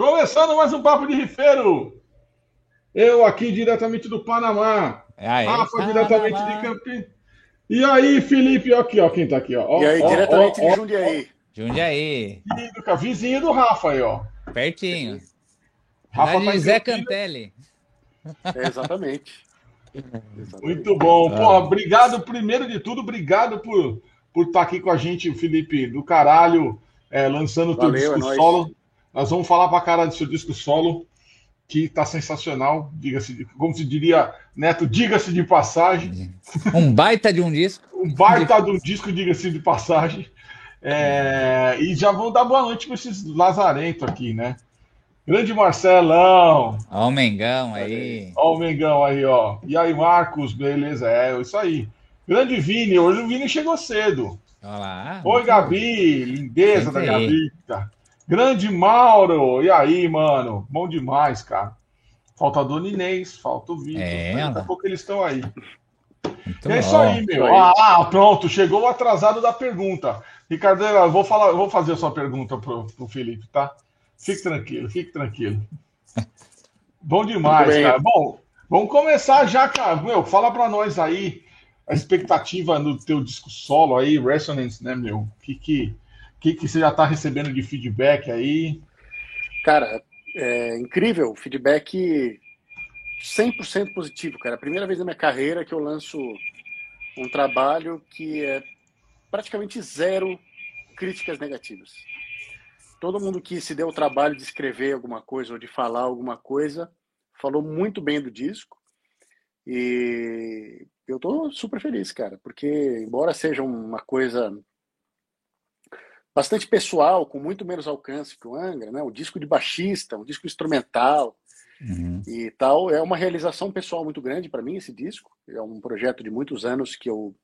Começando mais um Papo de Rifeiro. Eu aqui diretamente do Panamá. É aí, Rafa Panamá. diretamente de Campinas. E aí, Felipe, aqui, ó, quem tá aqui, ó. Ó, E aí, ó, diretamente ó, de ó, Jundiaí. Jundiaí, Vizinho do- Vizinho do Rafa aí, ó. pertinho. Rafa tá Zé. Cantelli. É, exatamente. Exatamente. Muito bom. Porra, obrigado, primeiro de tudo, obrigado por por estar aqui com a gente, Felipe, do caralho, é, lançando o teu é disco nóis. solo. Nós vamos falar pra caralho do seu disco solo, que tá sensacional, diga-se, de- como se diria, Neto, diga-se de passagem. Um baita de um disco. Um baita do disco, diga-se de passagem. É, e já vão dar boa noite com esses lazarento aqui, né? Grande Marcelão, Ó, o Mengão aí. Ó o Mengão aí, ó. E aí, Marcos, beleza? É, isso aí. Grande Vini, hoje o Vini chegou cedo. Olha lá. Oi, Gabi, lindeza da Sempre. Gabi. tá? Grande Mauro, e aí, mano? Bom demais, cara. Falta a Dona Inês, falta o Vitor. É, Daqui a pouco eles estão aí. Muito é isso bom. aí, meu. Isso aí. Ah, ah, pronto, chegou o atrasado da pergunta. Ricardo, eu vou, falar, eu vou fazer a sua pergunta pro, pro Felipe, tá? Fique tranquilo, fique tranquilo. Bom demais, cara. Bom, vamos começar já, cara. Meu, fala pra nós aí a expectativa no teu disco solo aí, Resonance, né, meu? O que, que, que, que você já tá recebendo de feedback aí? Cara, é incrível, feedback 100% positivo, cara. Primeira vez na minha carreira que eu lanço um trabalho que é praticamente zero críticas negativas. Todo mundo que se deu o trabalho de escrever alguma coisa ou de falar alguma coisa falou muito bem do disco. E eu tô super feliz, cara, porque embora seja uma coisa bastante pessoal, com muito menos alcance que o Angra, né? O disco de baixista, um disco instrumental Uhum. e tal, é uma realização pessoal muito grande para mim esse disco. É um projeto de muitos anos que eu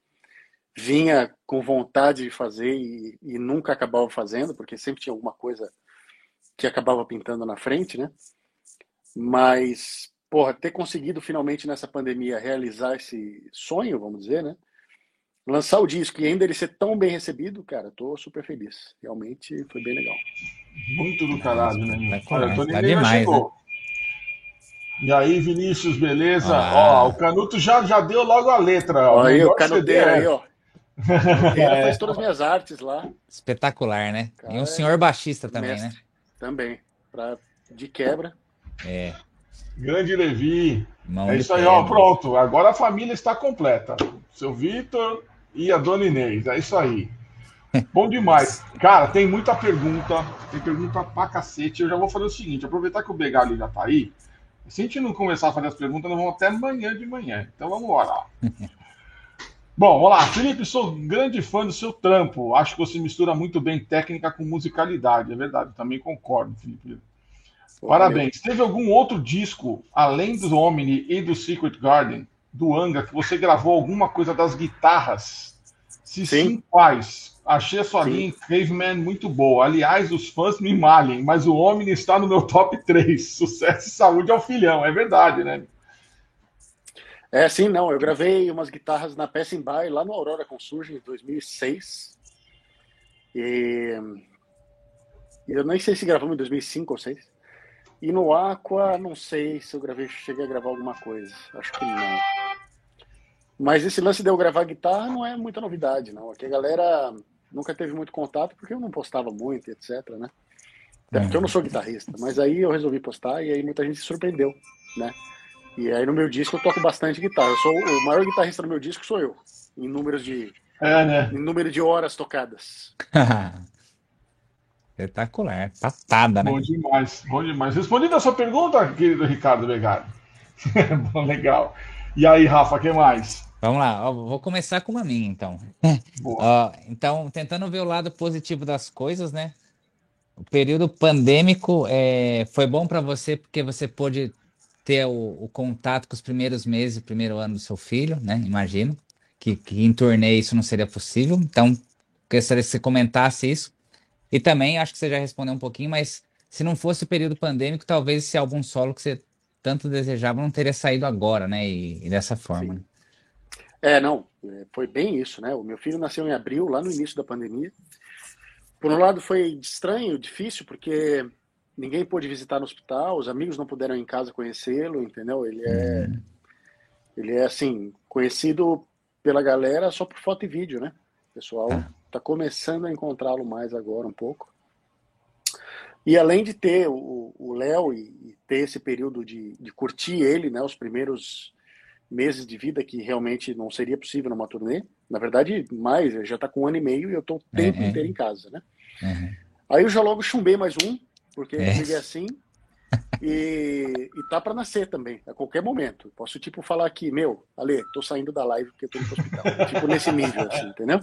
vinha com vontade de fazer e, e nunca acabava fazendo, porque sempre tinha alguma coisa que acabava pintando na frente, né? Mas, porra, ter conseguido finalmente nessa pandemia realizar esse sonho, vamos dizer, né? Lançar o disco e ainda ele ser tão bem recebido, cara, tô super feliz. Realmente foi bem legal. Muito do caralho, né? Tá Olha, tá demais, chegou. E aí, Vinícius, beleza? Ah. Ó, o Canuto já, já deu logo a letra. ó. Aí, o canoteiro CD, aí, ó. Canoteiro É. faz todas as minhas artes lá. Espetacular, né? Cara, e um senhor baixista também, mestre. né? Também. Pra, de quebra. É. Grande Levi. Mão É isso aí, ó, pronto. Agora a família está completa. Seu Vitor e a Dona Inês. É isso aí. Bom demais. Cara, tem muita pergunta. Tem pergunta pra cacete. Eu já vou fazer o seguinte: aproveitar que o Begali já tá aí. Se a gente não começar a fazer as perguntas, nós vamos até amanhã de manhã. Então vamos lá. Bom, olá, Felipe, sou grande fã do seu trampo. Acho que você mistura muito bem técnica com musicalidade. É verdade, também concordo, Felipe. Parabéns. Teve algum outro disco, além do Omni e do Secret Garden, do Anga, que você gravou alguma coisa das guitarras? Se sim, Sim. quais? Achei a sua Sim. linha em Caveman muito boa. Aliás, os fãs me malhem, mas o Omni está no meu top 3. Sucesso e saúde ao filhão. É verdade, né? É, sim, não. Eu gravei umas guitarras na em Bay, lá no Aurora Consurge, em 2006. E... e eu nem sei se gravamos em 2005 ou 2006. E no Aqua, não sei se eu gravei, cheguei a gravar alguma coisa. Acho que não. Mas esse lance de eu gravar guitarra não é muita novidade, não. Aqui a galera nunca teve muito contato porque eu não postava muito, etc, né? Até porque eu não sou guitarrista. Mas aí eu resolvi postar e aí muita gente se surpreendeu, né? E aí no meu disco eu toco bastante guitarra. Eu sou o maior guitarrista no meu disco sou eu, em números de É, né? em número de horas tocadas. Espetacular. Patada, né? Bom demais, bom demais. Respondida a sua pergunta, querido Ricardo Begari. bom, legal. E aí, Rafa, o que mais? Vamos lá, vou começar com uma minha, então. Ó, então, tentando ver o lado positivo das coisas, né? O período pandêmico é, foi bom para você porque você pôde ter o, o contato com os primeiros meses, o primeiro ano do seu filho, né? Imagino que, que em torneio isso não seria possível. Então, gostaria que você comentasse isso. E também, acho que você já respondeu um pouquinho, mas se não fosse o período pandêmico, talvez esse álbum solo que você tanto desejava não teria saído agora, né? E, e dessa forma. Né? É, não, é, foi bem isso, né? O meu filho nasceu em abril, lá no início da pandemia. Por um lado foi estranho, difícil, porque ninguém pôde visitar no hospital, os amigos não puderam ir em casa conhecê-lo, entendeu? Ele é, uhum. ele é assim conhecido pela galera só por foto e vídeo, né? O pessoal está começando a encontrá-lo mais agora um pouco. E além de ter o Léo e, e, ter esse período de, de curtir ele, né, os primeiros meses de vida que realmente não seria possível numa turnê. Na verdade, mais, ele já está com um ano e meio e eu estou o tempo uhum. inteiro em casa, né? Uhum. Aí eu já logo chumbei mais um, porque é. ele é assim. E, e tá para nascer também, a qualquer momento. Posso, tipo, falar aqui, meu, Ale, tô saindo da live porque eu tô no hospital. tipo, nesse nível, assim, entendeu?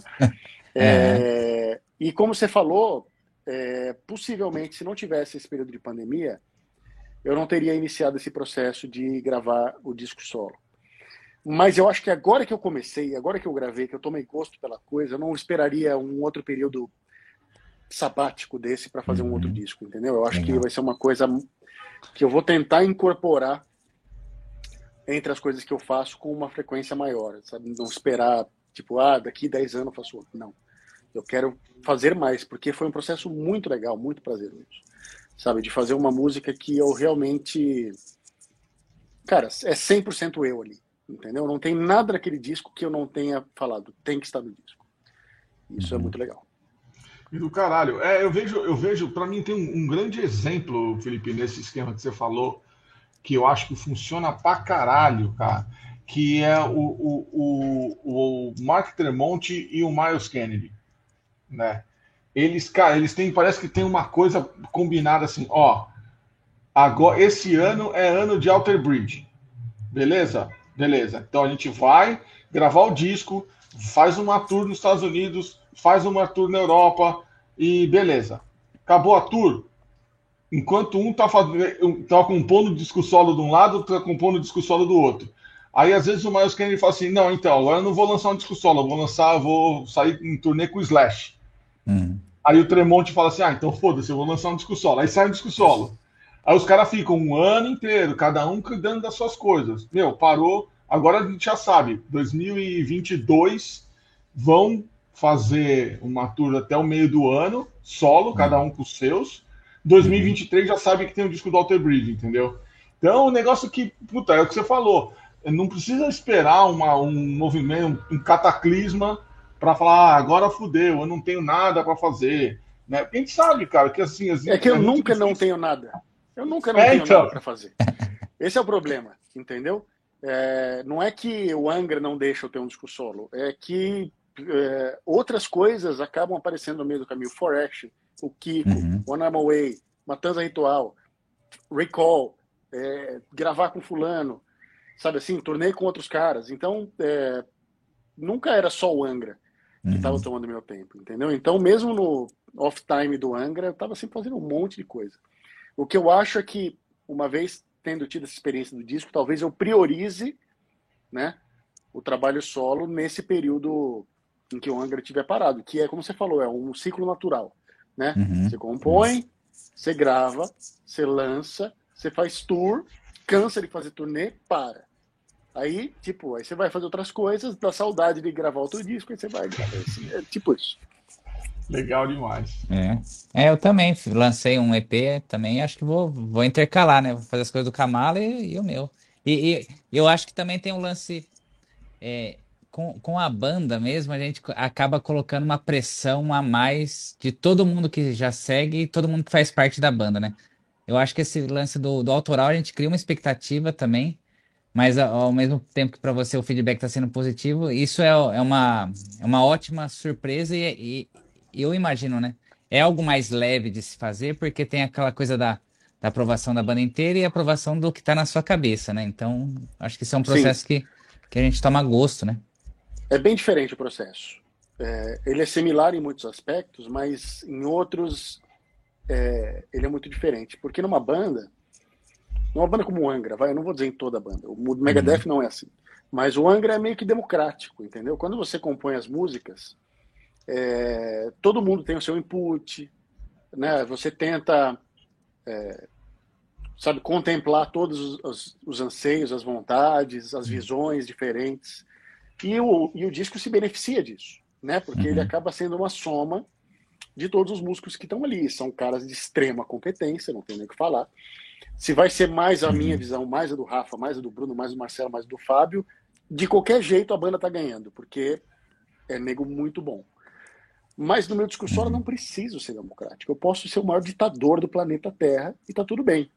É. é, e como você falou, é, possivelmente, se não tivesse esse período de pandemia, eu não teria iniciado esse processo de gravar o disco solo. Mas eu acho que agora que eu comecei, agora que eu gravei, que eu tomei gosto pela coisa, eu não esperaria um outro período sabático desse para fazer um outro uhum. disco, entendeu? Eu acho que vai ser uma coisa que eu vou tentar incorporar entre as coisas que eu faço com uma frequência maior, sabe? Não esperar, tipo, ah, daqui 10 anos eu faço outro. Não. Eu quero fazer mais, porque foi um processo muito legal, muito prazeroso. Sabe? De fazer uma música que eu realmente. Cara, é 100% eu ali entendeu? Não tem nada naquele disco que eu não tenha falado, tem que estar no disco. Isso é uhum. muito legal. E do caralho. É, eu vejo, eu vejo, para mim tem um, um, grande exemplo, Felipe, nesse esquema que você falou, que eu acho que funciona pra caralho, cara, que é o, o, o, o Mark Tremont e o Miles Kennedy, né? Eles, cara, eles têm, parece que tem uma coisa combinada assim, ó, agora esse ano é ano de Alter Bridge, beleza? Beleza. Então a gente vai gravar o disco, faz uma tour nos Estados Unidos, faz uma tour na Europa e beleza. Acabou a tour. Enquanto um tá, fazendo, tá compondo o disco solo de um lado, tá compondo o disco solo do outro. Aí às vezes o Miles Kennedy fala assim: não, então, agora eu não vou lançar um disco solo, eu vou lançar, eu vou sair em turnê com o Slash. Uhum. Aí o Tremonte fala assim: ah, então foda-se, eu vou lançar um disco solo. Aí sai um disco solo. Aí os caras ficam um ano inteiro, cada um cuidando das suas coisas. Meu, parou. Agora a gente já sabe, 2022 vão fazer uma tour até o meio do ano, solo, uhum. cada um com os seus. 2023 já sabe que tem o disco do Alter Bridge, entendeu? Então, o negócio que, puta, é o que você falou. Não precisa esperar uma, um movimento, um cataclisma para falar, ah, agora fudeu, eu não tenho nada para fazer. Né? Porque a gente sabe, cara, que assim. é que eu é nunca não tenho nada. Eu nunca não é, tenho então. nada para fazer. Esse é o problema, entendeu? É, não é que o Angra não deixa eu ter um disco solo, é que é, outras coisas acabam aparecendo no meio do caminho. For Action, o Kiko, uhum. One Arm Away, Matanza Ritual, Recall, é, gravar com fulano, sabe assim, tornei com outros caras. Então, é, nunca era só o Angra que estava uhum. tomando meu tempo, entendeu? Então, mesmo no off-time do Angra, eu estava sempre fazendo um monte de coisa. O que eu acho é que, uma vez tendo tido essa experiência do disco, talvez eu priorize né, o trabalho solo nesse período em que o Angra estiver parado, que é, como você falou, é um ciclo natural. Né? Uhum. Você compõe, você grava, você lança, você faz tour, cansa de fazer turnê, para. Aí, tipo, aí você vai fazer outras coisas, dá saudade de gravar outro disco, aí você vai gravar. É tipo isso. Legal demais. É. é, eu também lancei um EP também, acho que vou, vou intercalar, né? Vou fazer as coisas do Kamala e, e o meu. E, e, eu acho que também tem um lance é, com, com a banda mesmo, a gente acaba colocando uma pressão a mais de todo mundo que já segue e todo mundo que faz parte da banda, né? Eu acho que esse lance do, do autoral a gente cria uma expectativa também, mas ao mesmo tempo que para você o feedback está sendo positivo, isso é, é, uma, é uma ótima surpresa e, eu imagino, né? É algo mais leve de se fazer, porque tem aquela coisa da, da aprovação da banda inteira e a aprovação do que está na sua cabeça, né? Então, acho que isso é um processo que, que a gente toma gosto, né? É bem diferente o processo. É, ele é similar em muitos aspectos, mas em outros é, ele é muito diferente. Porque numa banda, numa banda como o Angra, vai, eu não vou dizer em toda a banda, o Megadeth uhum. não é assim. Mas o Angra é meio que democrático, entendeu? Quando você compõe as músicas, é, todo mundo tem o seu input, né? Você tenta, é, sabe, contemplar todos os, os, anseios, as vontades, as visões diferentes. E o, e o disco se beneficia disso, né? Porque uhum. ele acaba sendo uma soma de todos os músicos que estão ali. São caras de extrema competência, não tem nem o que falar. Se vai ser mais a minha uhum. visão, mais a do Rafa, mais a do Bruno, mais do Marcelo, mais a do Fábio, de qualquer jeito a banda tá ganhando, porque é nego muito bom. Mas no meu discurso eu não preciso ser democrático. Eu posso ser o maior ditador do planeta Terra e tá tudo bem.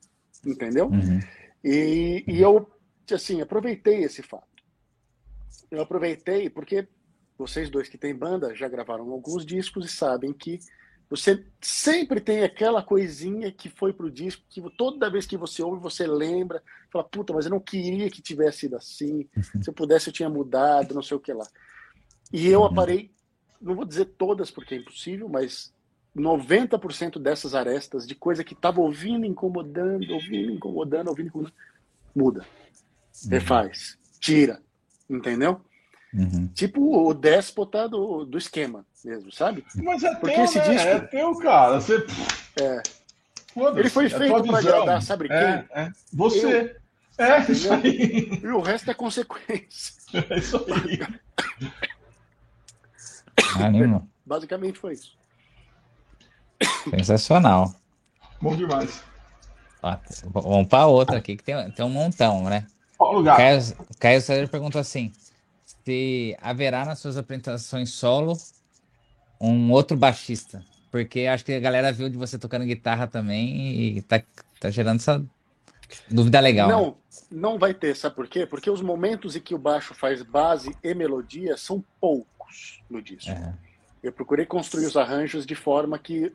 Entendeu? Uhum. E, e eu, assim, aproveitei esse fato. Eu aproveitei porque vocês dois que têm banda já gravaram alguns discos e sabem que você sempre tem aquela coisinha que foi pro disco, que toda vez que você ouve, você lembra, fala, puta, mas eu não queria que tivesse sido assim, uhum. se eu pudesse eu tinha mudado, não sei o que lá. E eu uhum. aparei, não vou dizer todas porque é impossível, mas 90% dessas arestas de coisa que tava ouvindo, incomodando, ouvindo, incomodando, ouvindo, incomodando, muda, uhum. refaz, tira, entendeu? Uhum. Tipo o déspota do, do esquema mesmo, sabe? Mas é Porque teu, esse né? disco... é teu, cara. Você... É. Ele foi é feito para agradar, sabe quem? É, é. Você. Eu. É, isso aí. E o resto é consequência. É isso aí. Anima. Basicamente foi isso. Sensacional. Bom demais. Ó, vamos para outra aqui, que tem, tem um montão, né? Qual lugar? Caio, Caio César perguntou assim: se haverá nas suas apresentações solo um outro baixista. Porque acho que a galera viu de você tocando guitarra também e tá, tá gerando essa dúvida legal. Não, né? não vai ter, sabe por quê? Porque os momentos em que o baixo faz base e melodia são poucos no disco. É. Eu procurei construir os arranjos de forma que,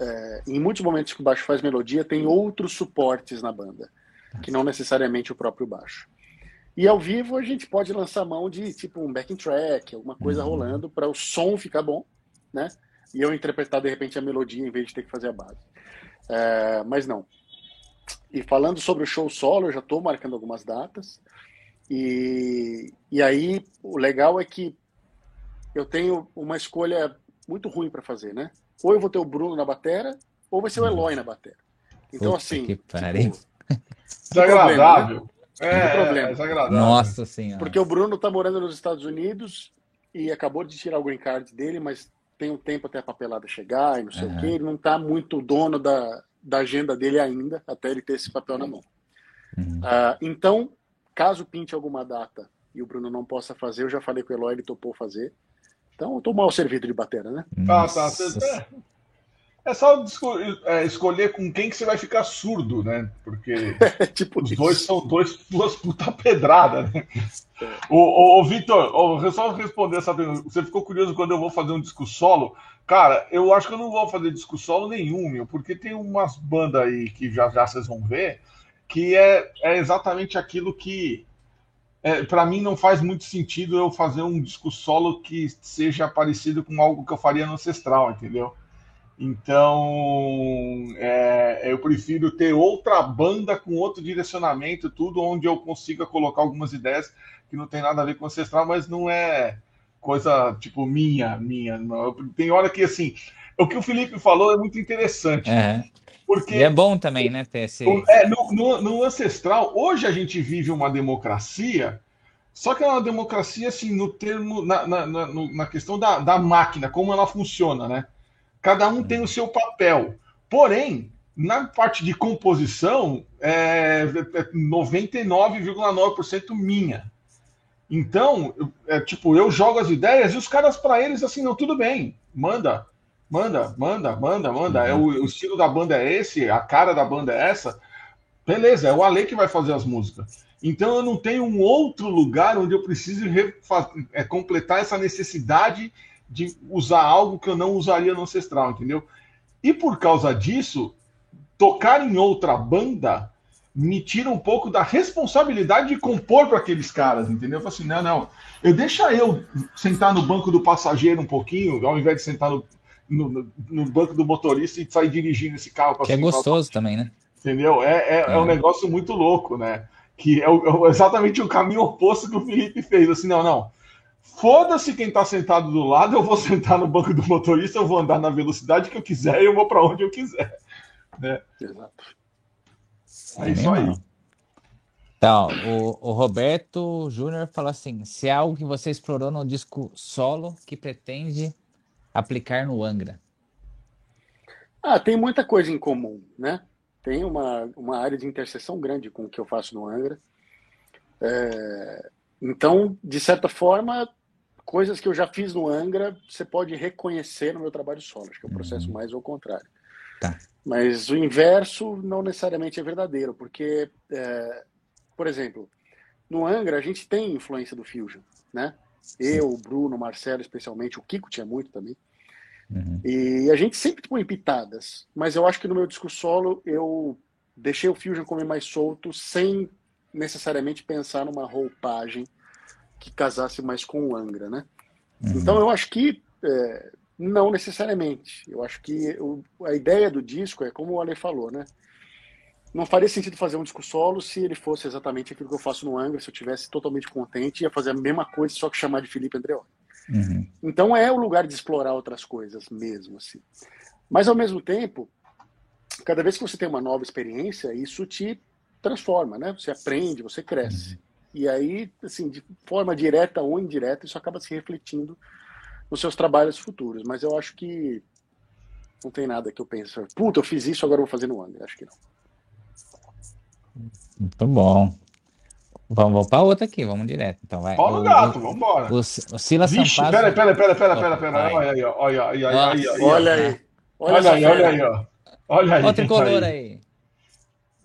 é, em muitos momentos que o baixo faz melodia, tem outros suportes na banda, que não necessariamente o próprio baixo. E ao vivo a gente pode lançar mão de tipo um backing track, alguma coisa uhum. rolando para o som ficar bom, né? E eu interpretar de repente a melodia em vez de ter que fazer a base. É, mas não. E falando sobre o show solo, eu já estou marcando algumas datas. E, e aí o legal é que eu tenho uma escolha muito ruim para fazer, né? Ou eu vou ter o Bruno na batera, ou vai ser o Eloy na batera. Então, Puta assim. Que Tipo, Desagradável. Né? É, problema. É Nossa senhora. Porque o Bruno tá morando nos Estados Unidos e acabou de tirar o green card dele, mas tem um tempo até a papelada chegar e não sei uhum. o que. Ele não tá muito dono da, da agenda dele ainda, até ele ter esse papel na mão. Uhum. Uh, então, caso pinte alguma data e o Bruno não possa fazer, eu já falei com o Eloy, ele topou fazer. Então, eu tô mal servido de batera, né? Tá, tá. tá. É só é, escolher com quem que você vai ficar surdo, né? Porque tipo os isso. dois são dois, duas puta pedrada, né? É. Ô, ô, Vitor, só responder essa pergunta. Você ficou curioso quando eu vou fazer um disco solo? Cara, eu acho que eu não vou fazer disco solo nenhum, meu, porque tem umas bandas aí que já já vocês vão ver que é, é exatamente aquilo que é, para mim não faz muito sentido eu fazer um disco solo que seja parecido com algo que eu faria no Ancestral, entendeu? Então, é, eu prefiro ter outra banda com outro direcionamento, tudo onde eu consiga colocar algumas ideias que não tem nada a ver com ancestral, mas não é coisa tipo minha, minha. Tem hora que assim, o que o Felipe falou é muito interessante. É. Porque e é bom também, né, ter esse... É, no, no, no, ancestral, hoje a gente vive uma democracia, só que é uma democracia assim no termo, na, na, na, na questão da, da máquina, como ela funciona, né? Cada um tem o seu papel. Porém, na parte de composição, é 99,9% minha. Então, é, tipo, eu jogo as ideias e os caras, para eles, assim, não, tudo bem, manda, manda, manda, manda, manda. É, o, o, estilo da banda é esse, a cara da banda é essa. Beleza, é o Ale que vai fazer as músicas. Então, eu não tenho um outro lugar onde eu preciso é, completar essa necessidade de usar algo que eu não usaria no ancestral, entendeu? E por causa disso, tocar em outra banda me tira um pouco da responsabilidade de compor para aqueles caras, entendeu? Eu falo assim, não, não, eu deixa eu sentar no banco do passageiro um pouquinho, ao invés de sentar no, no, no banco do motorista e sair dirigindo esse carro. Que é gostoso também, né? Entendeu? É, é, é. é, um negócio muito louco, né? Que é, o, é exatamente o caminho oposto que o Felipe fez. Assim, não, não. Foda-se quem está sentado do lado, eu vou sentar no banco do motorista, eu vou andar na velocidade que eu quiser e eu vou para onde eu quiser. Né? Exato. É isso aí. Então, o, o Roberto Júnior falou assim: se é algo que você explorou no disco solo que pretende aplicar no Angra. Ah, tem muita coisa em comum, né? Tem uma, uma área de interseção grande com o que eu faço no Angra. É, então, de certa forma, coisas que eu já fiz no Angra, você pode reconhecer no meu trabalho solo. Acho que é o processo uhum. mais ao contrário. Tá. Mas o inverso não necessariamente é verdadeiro, porque, é, por exemplo, no Angra a gente tem influência do Fusion, né? Eu, o Bruno, o Marcelo, especialmente, o Kiko tinha muito também. Uhum. E a gente sempre põe pitadas, mas eu acho que no meu disco solo eu deixei o Fusion comer mais solto, sem necessariamente pensar numa roupagem que casasse mais com o Angra, né? Uhum. Então eu acho que é, não necessariamente. Eu acho que o, a ideia do disco é como o Ale falou, né? Não faria sentido fazer um disco solo se ele fosse exatamente aquilo que eu faço no Angra, se eu tivesse totalmente contente, ia fazer a mesma coisa, só que chamar de Felipe Andreoli. Uhum. Então é o lugar de explorar outras coisas mesmo, assim. Mas ao mesmo tempo, cada vez que você tem uma nova experiência, isso te transforma, né? Você aprende, você cresce. Uhum. E aí, assim, de forma direta ou indireta, isso acaba se refletindo nos seus trabalhos futuros. Mas eu acho que não tem nada que eu pense, puta, eu fiz isso, agora eu vou fazer no Angra. Acho que não. Muito bom. Vamos, vamos para outra aqui, vamos direto. Então, vai. Paulo Gato, vamos embora. O, o Silas Vixe, Sampaio. Pera, pera, pera, pera, pera, pera. Olha aí, olha aí, olha aí. Olha aí. Olha aí, olha aí, ó. Olha aí. Olha o tricolor aí.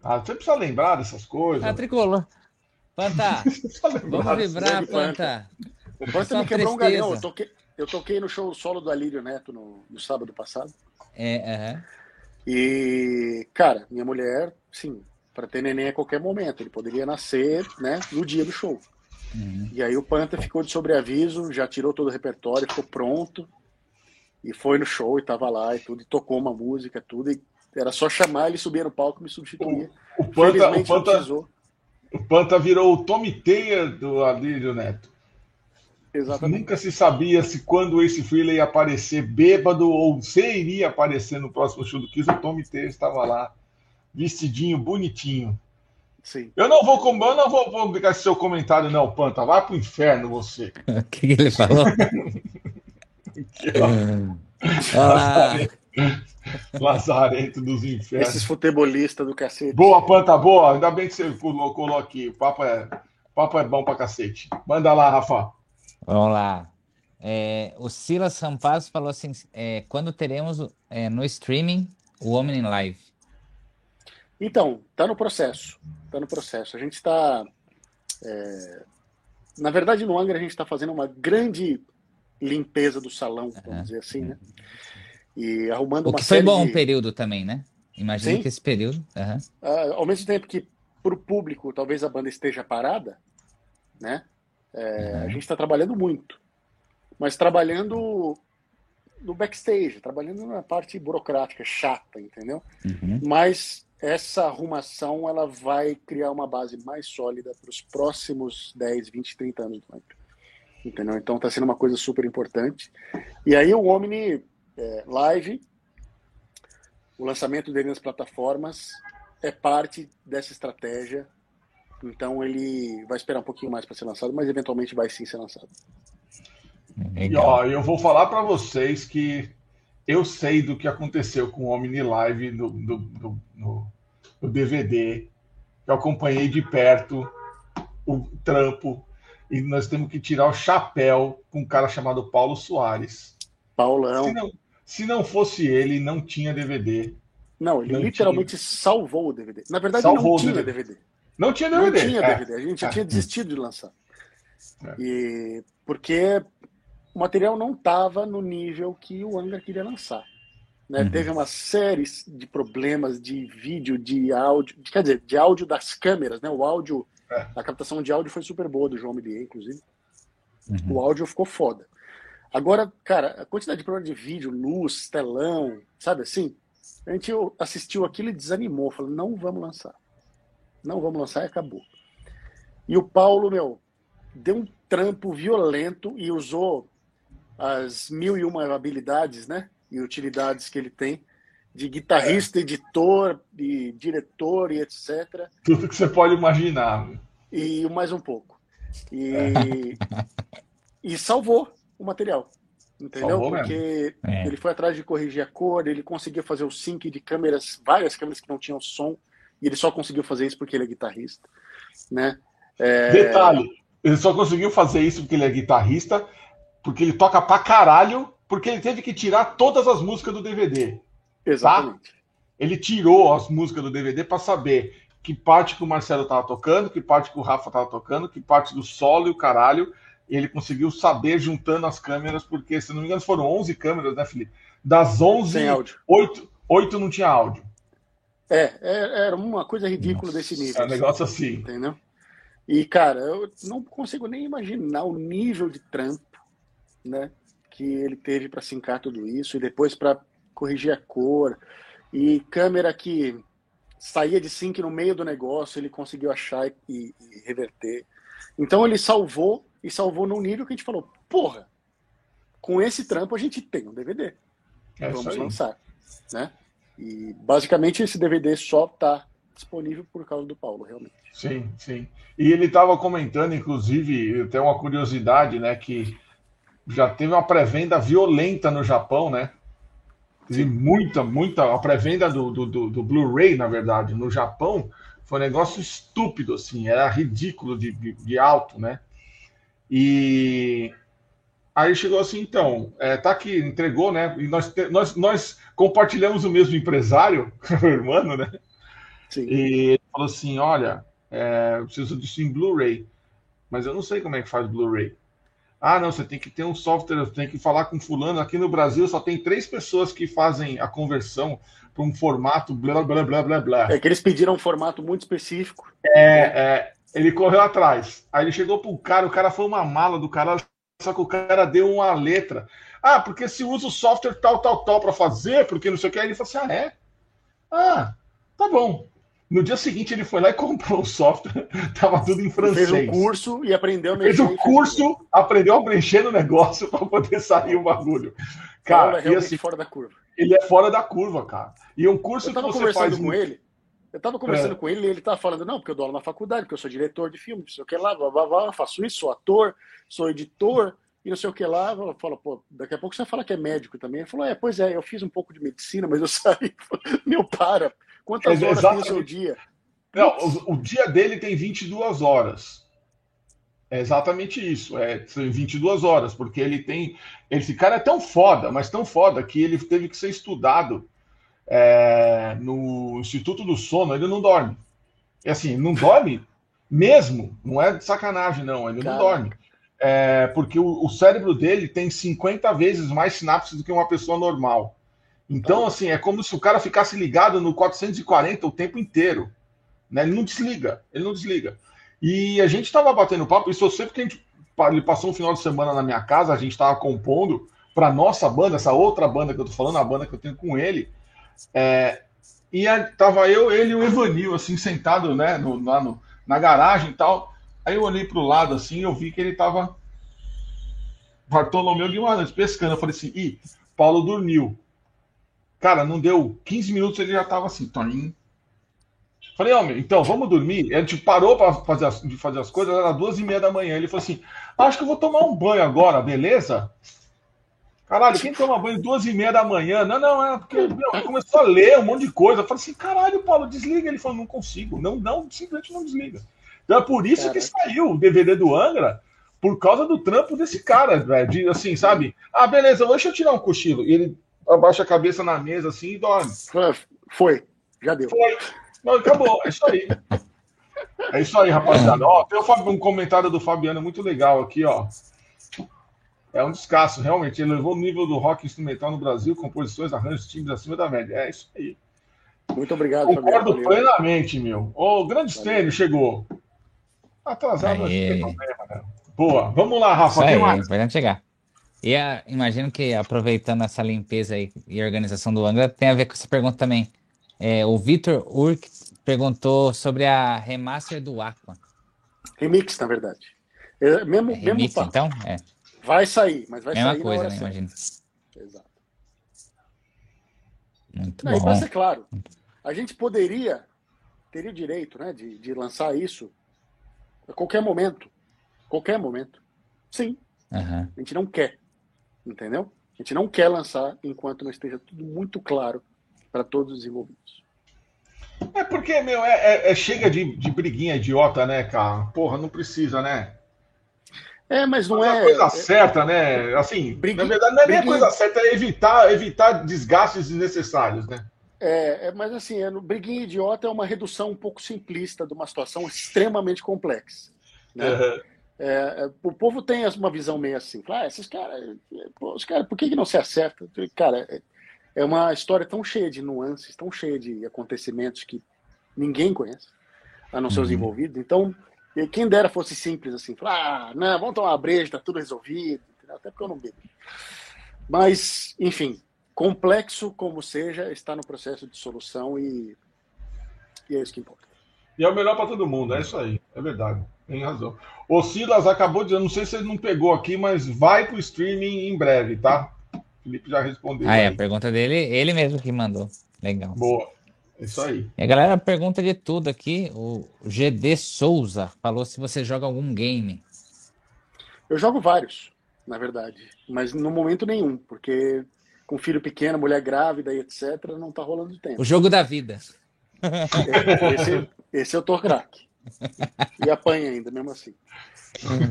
Ah, você precisa lembrar dessas coisas. Ah, tricolor. Panta, vamos vibrar, Panta. O Panta me quebrou um galhão. Eu toquei, eu toquei no show solo do Alírio Neto no, no sábado passado. É, uh -huh. E, cara, minha mulher, sim, para ter neném a qualquer momento. Ele poderia nascer né, no dia do show. Uhum. E aí o Panta ficou de sobreaviso, já tirou todo o repertório, ficou pronto. E foi no show e tava lá e tudo, e tocou uma música, tudo. E era só chamar, ele subia no palco e me substituía. O, o Panta, o Panta, o Panta virou o Tommy Taylor do Adílio Neto. Exatamente. Nunca se sabia se quando esse Freeland ia aparecer bêbado ou se iria aparecer no próximo show do Kiss, o Tommy Taylor estava lá vestidinho, bonitinho. Sim. Eu não vou, eu não vou publicar esse seu comentário, não, Panta. Vai pro inferno, você. O que, que, ele falou? Lazarento, Lazarento dos infernos. Esses futebolistas do cacete. Boa, Panta, boa. Ainda bem que você colocou aqui. O papo é, o papo é bom pra cacete. Manda lá, Rafa. Vamos lá. É, o Silas Rampaz falou assim: é, quando teremos é, no streaming o Homem em Live? Então, está no processo. Está no processo. A gente está. É... Na verdade, no Angra, a gente está fazendo uma grande limpeza do salão, vamos uhum. dizer assim, né? E arrumando o que foi bom de... um período também, né? Imagina que esse período. Uhum. Uh, ao mesmo tempo que para o público talvez a banda esteja parada, né? É, uhum. A gente está trabalhando muito, mas trabalhando no backstage, trabalhando na parte burocrática, chata, entendeu? Uhum. Mas essa arrumação ela vai criar uma base mais sólida para os próximos 10, 20, 30 anos do. Entendeu? Então está sendo uma coisa super importante. E aí o Omni é, Live, o lançamento dele nas plataformas, é parte dessa estratégia. Então ele vai esperar um pouquinho mais para ser lançado, mas eventualmente vai sim ser lançado. E, ó, eu vou falar para vocês que eu sei do que aconteceu com o Omni Live no, no, no, no, no DVD. Eu acompanhei de perto o trampo e nós temos que tirar o chapéu com um cara chamado Paulo Soares. Paulão. Se não, se não fosse ele, não tinha DVD. Não, ele não literalmente tinha. salvou o DVD. Na verdade, salvou não tinha DVD. DVD. Não tinha DVD. Não tinha é. DVD. A gente já é. tinha desistido de lançar. É. E porque o material não estava no nível que o Angra queria lançar. Né? Uhum. Teve uma série de problemas de vídeo, de áudio, de, quer dizer, de áudio das câmeras, né? O áudio, é. a captação de áudio foi super boa do João Millier, inclusive. Uhum. O áudio ficou foda. Agora, cara, a quantidade de problema de vídeo, luz, telão, sabe assim? A gente assistiu aquilo e desanimou, falou, não vamos lançar. Não vamos lançar e acabou. E o Paulo, meu, deu um trampo violento e usou as mil e uma habilidades, né? E utilidades que ele tem de guitarrista, é. editor, de diretor e etc. Tudo que você pode imaginar. E mais um pouco. E, e salvou o material. Entendeu? Salvou Porque é. ele foi atrás de corrigir a cor, ele conseguiu fazer o sync de câmeras, várias câmeras que não tinham som, e ele só conseguiu fazer isso porque ele é guitarrista, né? É... Detalhe, ele só conseguiu fazer isso porque ele é guitarrista, porque ele toca pra caralho, porque ele teve que tirar todas as músicas do DVD. Tá? Exatamente. Tá? Ele tirou as músicas do DVD para saber que parte que o Marcelo tava tocando, que parte que o Rafa tava tocando, que parte do solo e o caralho. E ele conseguiu saber juntando as câmeras, porque, se não me engano, foram 11 câmeras, né, Felipe? Das 11, Sem áudio. 8, 8 não tinha áudio. É, é era uma coisa ridícula Nossa, desse nível. É um negócio assim. Entendeu? E, cara, eu não consigo nem imaginar o nível de trampo, né, que ele teve para sincar tudo isso e depois para corrigir a cor e câmera que saía de sync no meio do negócio, ele conseguiu achar e, e reverter. Então ele salvou e salvou num nível que a gente falou: porra, com esse trampo a gente tem um DVD. É Vamos lançar. Né? E basicamente esse DVD só está disponível por causa do Paulo, realmente. Sim, sim. E ele estava comentando, inclusive, tem uma curiosidade, né? Que já teve uma pré-venda violenta no Japão, né? Teve muita, muita. A pré-venda do, do, do, do Blu-ray, na verdade, no Japão, foi um negócio estúpido, assim, era ridículo de, de, de alto, né? E aí chegou assim, então, é, tá aqui, entregou, né? E nós, nós, nós compartilhamos o mesmo empresário, o irmão, né? Sim. E ele falou assim: olha, é, eu preciso disso em Blu-ray, mas eu não sei como é que faz Blu-ray. Ah, não, você tem que ter um software, tem que falar com fulano. Aqui no Brasil só tem três pessoas que fazem a conversão para um formato blá blá blá blá blá. É que eles pediram um formato muito específico. É, é ele correu atrás. Aí ele chegou pro cara, o cara foi uma mala do cara, só que o cara deu uma letra. Ah, porque se usa o software tal, tal, tal para fazer, porque não sei o que. Aí ele falou assim: ah, é? Ah, tá bom. No dia seguinte ele foi lá e comprou o software, tava tudo em francês. Fez um curso e aprendeu a mexer. Fez o um curso, aprendeu a mexer no negócio para poder sair o bagulho. Cara, é realmente assim, fora da curva. Ele é fora da curva, cara. E um curso eu tava que você conversando faz com ele. Eu estava conversando é. com ele e ele estava falando, não, porque eu dou aula na faculdade, porque eu sou diretor de filme, não sei o que lá, blá, blá, blá, faço isso, sou ator, sou editor, e não sei o que lá. Eu falo, pô, daqui a pouco você fala que é médico também. Ele falou, é, pois é, eu fiz um pouco de medicina, mas eu saí. Meu, para. Quantas é, horas tem o seu dia? Não, o, o, dia dele tem 22 horas. É exatamente isso. É, são 22 horas, porque ele tem. Esse cara é tão foda, mas tão foda, que ele teve que ser estudado é, no Instituto do Sono. Ele não dorme. É assim, não dorme mesmo. Não é de sacanagem, não. Ele não dorme. É, porque o, o, cérebro dele tem 50 vezes mais sinapses do que uma pessoa normal. Então, assim, é como se o cara ficasse ligado no 440 o tempo inteiro. Né? Ele não desliga, ele não desliga. E a gente estava batendo papo, isso eu sei porque a gente, ele passou um final de semana na minha casa, a gente estava compondo para nossa banda, essa outra banda que eu tô falando, a banda que eu tenho com ele. É, e a, tava eu, ele e o Evanil, assim, sentado né, no, lá no, na garagem e tal. Aí eu olhei para o lado assim eu vi que ele tava Bartolomeu Guimarães pescando. Eu falei assim, ih, Paulo dormiu. Cara, não deu 15 minutos, ele já tava assim, Toninho, Falei, homem, então vamos dormir. A gente parou para fazer as, de fazer as coisas, era duas e meia da manhã. Ele falou assim: acho que eu vou tomar um banho agora, beleza? Caralho, quem toma banho duas e meia da manhã? Não, não, é porque meu, começou a ler um monte de coisa. Eu falei assim: caralho, Paulo, desliga. Ele falou: não consigo. Não, não, simplesmente não desliga. Então é por isso que saiu o DVD do Angra, por causa do trampo desse cara, velho. De, assim, sabe? Ah, beleza, deixa eu tirar um cochilo. E ele abaixa a cabeça na mesa assim e dorme. Foi, já deu. Foi. Não, acabou, é isso aí. É isso aí, rapaziada. Ó, tem um comentário do Fabiano muito legal aqui, ó. É um descasso, realmente. Ele levou o nível do rock instrumental no Brasil, composições, arranjos, times acima da média. É isso aí. Muito obrigado, Concordo Fabiano. plenamente, meu. O grande Stênio chegou. Atrasado, acho que tem problema, né? Boa. Vamos lá, Rafa. Isso aí, vai chegar. E a, imagino que aproveitando essa limpeza aí e organização do Angra, tem a ver com essa pergunta também. É, o Vitor Urk perguntou sobre a remaster do Aqua. Remix, na verdade. É, mesmo, é remix, mesmo então? É. Vai sair, mas vai Mesma sair. coisa, né? Imagina. Exato. Muito Não, bom. Para ser claro, a gente poderia, teria o direito né, de, de lançar isso a qualquer momento. Qualquer momento. Sim. Uhum. A gente não quer. entendeu? A gente não quer lançar enquanto não esteja tudo muito claro para todos os envolvidos. É porque, meu, é, é, é chega de, de briguinha idiota, né, cara? Porra, não precisa, né? É, mas não é. a coisa certa, né? Assim, briguinha, na verdade, não é nem a coisa certa, é evitar, evitar desgastes desnecessários, né? É, é mas assim, é, briguinha idiota é uma redução um pouco simplista de uma situação extremamente complexa. Né? Uhum. É, o povo tem uma visão meio assim, ah, esses caras, os caras, por que, que não se acerta? Cara, é, uma história tão cheia de nuances, tão cheia de acontecimentos que ninguém conhece, a não ser os uhum. envolvidos. Então, quem dera fosse simples assim, falar, ah, não, vamos tomar uma breja, tá tudo resolvido, até porque eu não bebo. Mas, enfim, complexo como seja, está no processo de solução e, e é isso que importa. E é o melhor para todo mundo, é isso aí, é verdade, tem razão. O Silas acabou de, não sei se ele não pegou aqui, mas vai para o streaming em breve, tá? Felipe já respondeu. Ah, é, a pergunta dele, ele mesmo que mandou. Legal. Boa. É isso aí. E a galera pergunta de tudo aqui. O GD Souza falou se você joga algum game. Eu jogo vários, na verdade. Mas no momento nenhum, porque com filho pequeno, mulher grávida e etc., não tá rolando tempo. O jogo da vida. É, esse, esse eu tô craque. E apanha ainda, mesmo assim.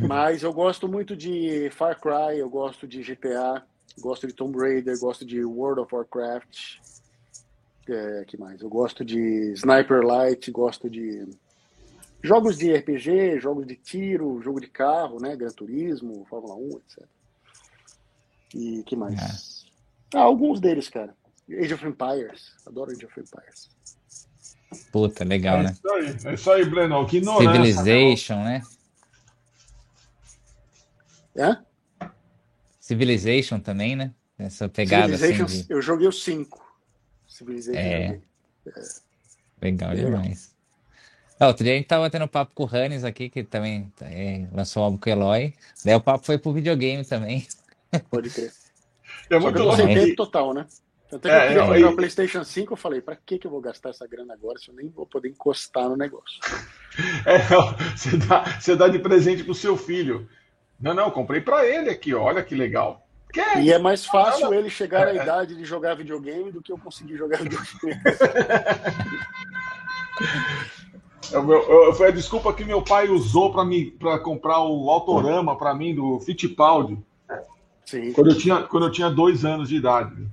Mas eu gosto muito de Far Cry, eu gosto de GTA, Gosto de Tomb Raider, gosto de World of Warcraft. É, que mais? Eu gosto de Sniper Light, gosto de jogos de RPG, jogos de tiro, jogo de carro, né? Gran Turismo, Fórmula 1, etc. E que mais? É. Ah, alguns deles, cara. Age of Empires. Adoro Age of Empires. Puta, legal, é né? Isso aí, é isso aí, Breno. Que Civilization, né? É? Civilization também, né? Essa pegada assim de... Eu joguei os cinco. Civilization. É. é. Legal demais. Ah, outro dia a gente tava tendo papo com o Hannes aqui, que também é, lançou um álbum com o Eloy. Daí o papo foi pro videogame também. Pode crer. É muito louco. total, né? Até que é, eu queria comprar o PlayStation 5, eu falei, pra que, que eu vou gastar essa grana agora se eu nem vou poder encostar no negócio? É, você, dá, você dá de presente pro seu filho. Não, não, comprei para ele aqui, olha que legal. Que é? E é mais fácil ele chegar à é, é. idade de jogar videogame do que eu conseguir jogar videogame. eu, foi a desculpa que meu pai usou para comprar o Autorama para mim do Fittipaldi. Sim. Quando eu, tinha, quando eu tinha dois anos de idade.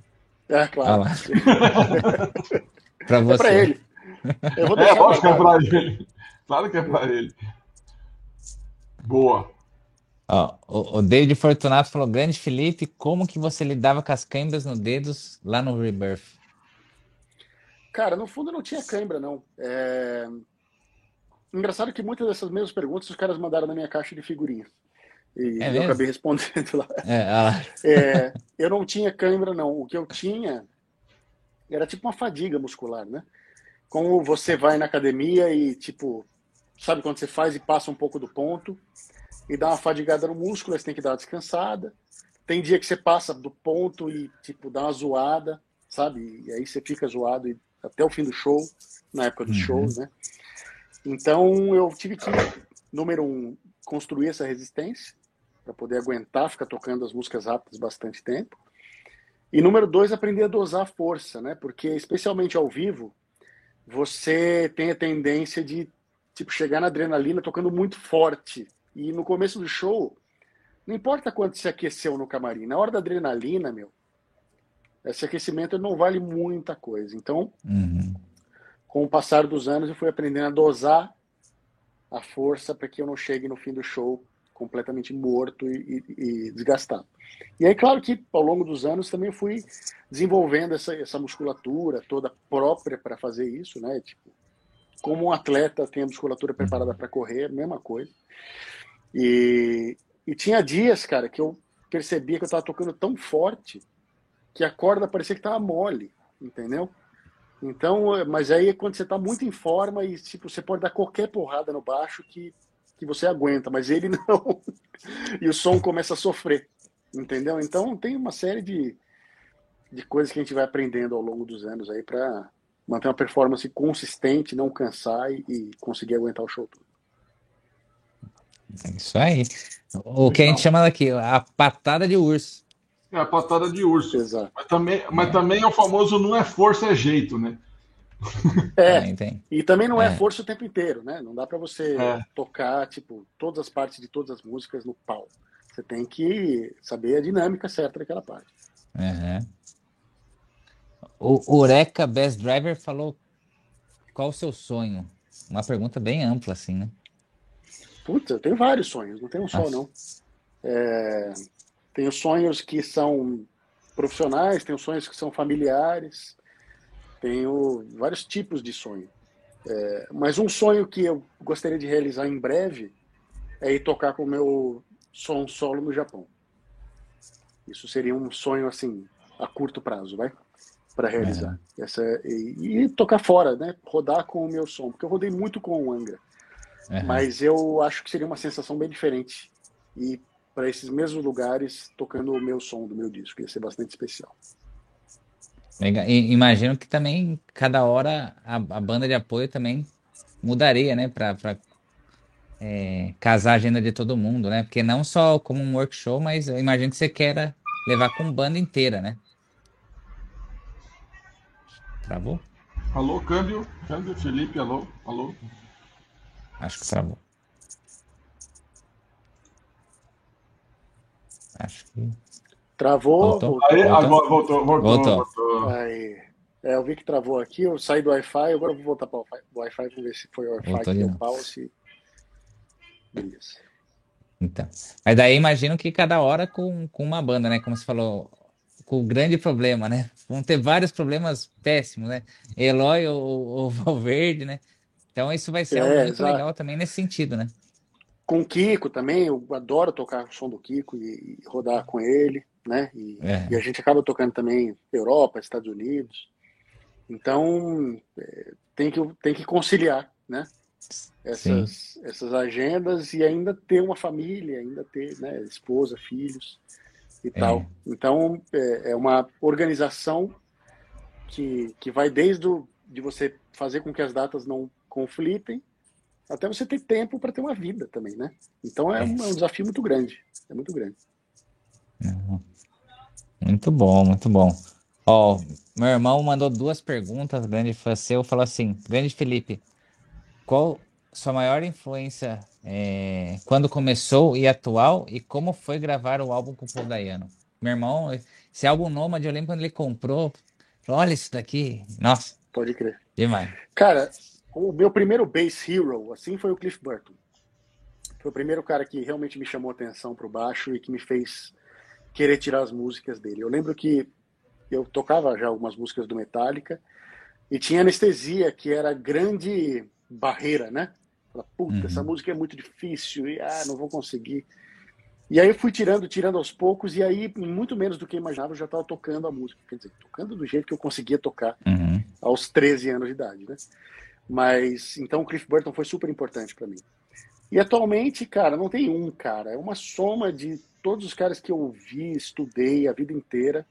É, claro. Ah, para você. É para ele. Eu vou é, lógico que é para ele. Claro que é para ele. Boa. Ó, o, o David Fortunato falou: Grande Felipe, como que você lidava com as câimbras nos dedos lá no Rebirth? Cara, no fundo não tinha câimbra, não. É... Engraçado que muitas dessas mesmas perguntas os caras mandaram na minha caixa de figurinhas. E é eu acabei respondendo lá. É, é, eu não tinha câimbra, não. O que eu tinha era tipo uma fadiga muscular, né? Como você vai na academia e, tipo, sabe quando você faz e passa um pouco do ponto, e dá uma fadigada no músculo, você tem que dar uma descansada. Tem dia que você passa do ponto e, tipo, dá uma zoada, sabe? E aí você fica zoado e, até o fim do show, na época do uhum. show, né? Então eu tive que, número um, construir essa resistência para poder aguentar ficar tocando as músicas rápidas bastante tempo. E número dois, aprender a dosar a força, né? Porque especialmente ao vivo, você tem a tendência de tipo chegar na adrenalina tocando muito forte, e no começo do show, não importa quanto se aqueceu no camarim, na hora da adrenalina, meu, esse aquecimento não vale muita coisa. Então, uhum. com o passar dos anos, eu fui aprendendo a dosar a força para que eu não chegue no fim do show completamente morto e, e, e, desgastado. E aí, claro que ao longo dos anos também fui desenvolvendo essa, essa musculatura toda própria para fazer isso, né? Tipo, como um atleta tem a musculatura preparada para correr, mesma coisa. E, e tinha dias, cara, que eu percebia que eu tava tocando tão forte que a corda parecia que tava mole, entendeu? Então, mas aí é quando você tá muito em forma e tipo, você pode dar qualquer porrada no baixo que, que você aguenta, mas ele não. e o som começa a sofrer, entendeu? Então tem uma série de, de coisas que a gente vai aprendendo ao longo dos anos aí para manter uma performance consistente, não cansar e, e conseguir aguentar o show todo. É isso aí. O que a gente chama aqui, a patada de urso. É a patada de urso. Exato. Mas também, mas também é o famoso não é força, é jeito, né? É, tem. e também não é, É. força o tempo inteiro, né? Não dá pra você É. tocar, tipo, todas as partes de todas as músicas no pau. Você tem que saber a dinâmica certa daquela parte. Aham. O Ureca Best Driver falou qual o seu sonho? Uma pergunta bem ampla, assim, né? Putz, eu tenho vários sonhos, não tenho um só, não. É, tenho sonhos que são profissionais, tenho sonhos que são familiares, tenho vários tipos de sonho. É, mas um sonho que eu gostaria de realizar em breve é ir tocar com o meu som solo no Japão. Isso seria um sonho, assim, a curto prazo, vai? Para realizar. Essa, e, e tocar fora, né? Rodar com o meu som, porque eu rodei muito com o Angra. Mas eu acho que seria uma sensação bem diferente. E para esses mesmos lugares, tocando o meu som do meu disco, ia ser bastante especial. Legal. E imagino que também, cada hora, a, a banda de apoio também mudaria, né? Pra, pra, é, casar a agenda de todo mundo, né? Porque não só como um workshop, mas eu imagino que você queira levar com banda inteira, né? Travou? Alô, câmbio? Câmbio, Felipe, alô? Alô? Acho que travou. Acho que. Travou. Voltou? voltou. Aí, Voltou? agora voltou, voltou, Voltou. voltou. Aí. É, eu vi que travou aqui, eu saí do Wi-Fi, agora eu vou voltar para o Wi-Fi, vamos ver se foi o Wi-Fi que de deu pau, se... Beleza. Então. Mas daí imagino que cada hora com, com uma banda, né? Como você falou, com o grande problema, né? Vão ter vários problemas péssimos, né? Eloy ou, ou Valverde, né? Então isso vai ser É, algo muito exato. legal também nesse sentido, né? Com o Kiko também, eu adoro tocar o som do Kiko e, e rodar com ele, né? E, É. e a gente acaba tocando também Europa, Estados Unidos. Então, é, tem que, tem que conciliar, né? Essas, essas agendas e ainda ter uma família, ainda ter né, esposa, filhos e É. tal. Então, é, é uma organização que, que vai desde o, de você fazer com que as datas não conflitem até você ter tempo para ter uma vida também, né? Então é, É. um, é um desafio muito grande. É muito grande. Uhum. Muito bom, muito bom. Ó, meu irmão mandou duas perguntas, grande fã seu, falou assim, grande Felipe, qual sua maior influência é, quando começou e atual e como foi gravar o álbum com o Paul Dayano? Meu irmão, esse álbum Nômade, eu lembro quando ele comprou, falou, olha isso daqui, nossa, Pode crer. demais. Cara, o meu primeiro bass hero, assim, foi o Cliff Burton. Foi o primeiro cara que realmente me chamou atenção pro baixo e que me fez querer tirar as músicas dele. Eu lembro que eu tocava já algumas músicas do Metallica e tinha anestesia, que era a grande barreira, né? Fala, Puta, Uhum. essa música é muito difícil e ah, não vou conseguir. E aí eu fui tirando, tirando aos poucos, e aí, muito menos do que eu imaginava, eu já estava tocando a música. Quer dizer, tocando do jeito que eu conseguia tocar Uhum. aos 13 anos de idade, né? Mas então o Cliff Burton foi super importante para mim. E atualmente, cara, não tem um cara, é uma soma de todos os caras que eu vi, estudei a vida inteira.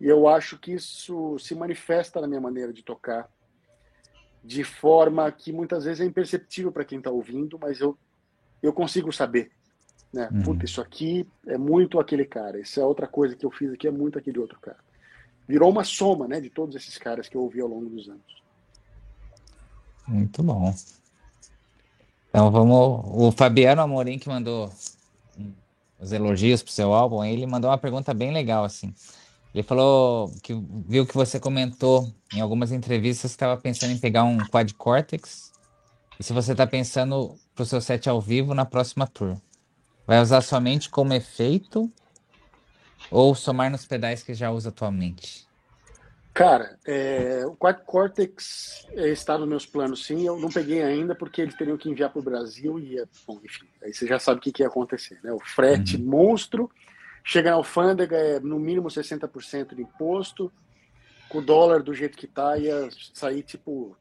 E eu acho que isso se manifesta na minha maneira de tocar de forma que muitas vezes é imperceptível para quem está ouvindo, mas eu eu consigo saber, né? Uhum. Puta, isso aqui é muito aquele cara, isso é outra coisa que eu fiz aqui é muito aquele outro cara. Virou uma soma, né, de todos esses caras que eu ouvi ao longo dos anos. Muito bom. Então vamos. O Fabiano Amorim que mandou os elogios pro seu álbum, ele mandou uma pergunta bem legal assim. Ele falou que viu que você comentou em algumas entrevistas que estava pensando em pegar um quad cortex. E se você está pensando pro seu set ao vivo na próxima tour, vai usar somente como efeito ou somar nos pedais que já usa atualmente? Cara, é, o Quad Cortex é, está nos meus planos, sim. Eu não peguei ainda porque eles teriam que enviar para o Brasil e, é, bom, enfim, aí você já sabe o que, que ia acontecer, né? O frete monstro, chega na alfândega, é no mínimo 60% de imposto, com o dólar do jeito que tá, ia sair tipo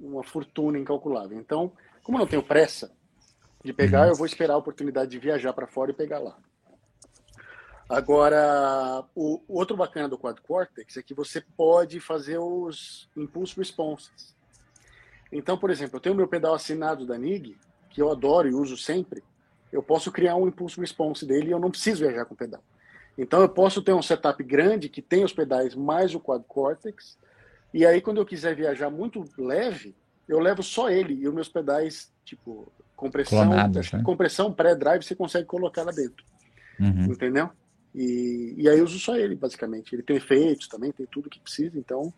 uma fortuna incalculável. Então, como eu não tenho pressa de pegar, Uhum. eu vou esperar a oportunidade de viajar para fora e pegar lá. Agora, o, o outro bacana do Quad Cortex é que você pode fazer os impulse responses. Então, por exemplo, eu tenho meu pedal assinado da NIG, que eu adoro e uso sempre. Eu posso criar um impulse response dele e eu não preciso viajar com o pedal. Então eu posso ter um setup grande que tem os pedais mais o quad cortex, e aí quando eu quiser viajar muito leve, eu levo só ele e os meus pedais, tipo, compressão, Clonados, né? compressão pré-drive você consegue colocar lá dentro. Uhum. Entendeu? E, e aí eu uso só ele, basicamente. Ele tem efeitos também, tem tudo que precisa, então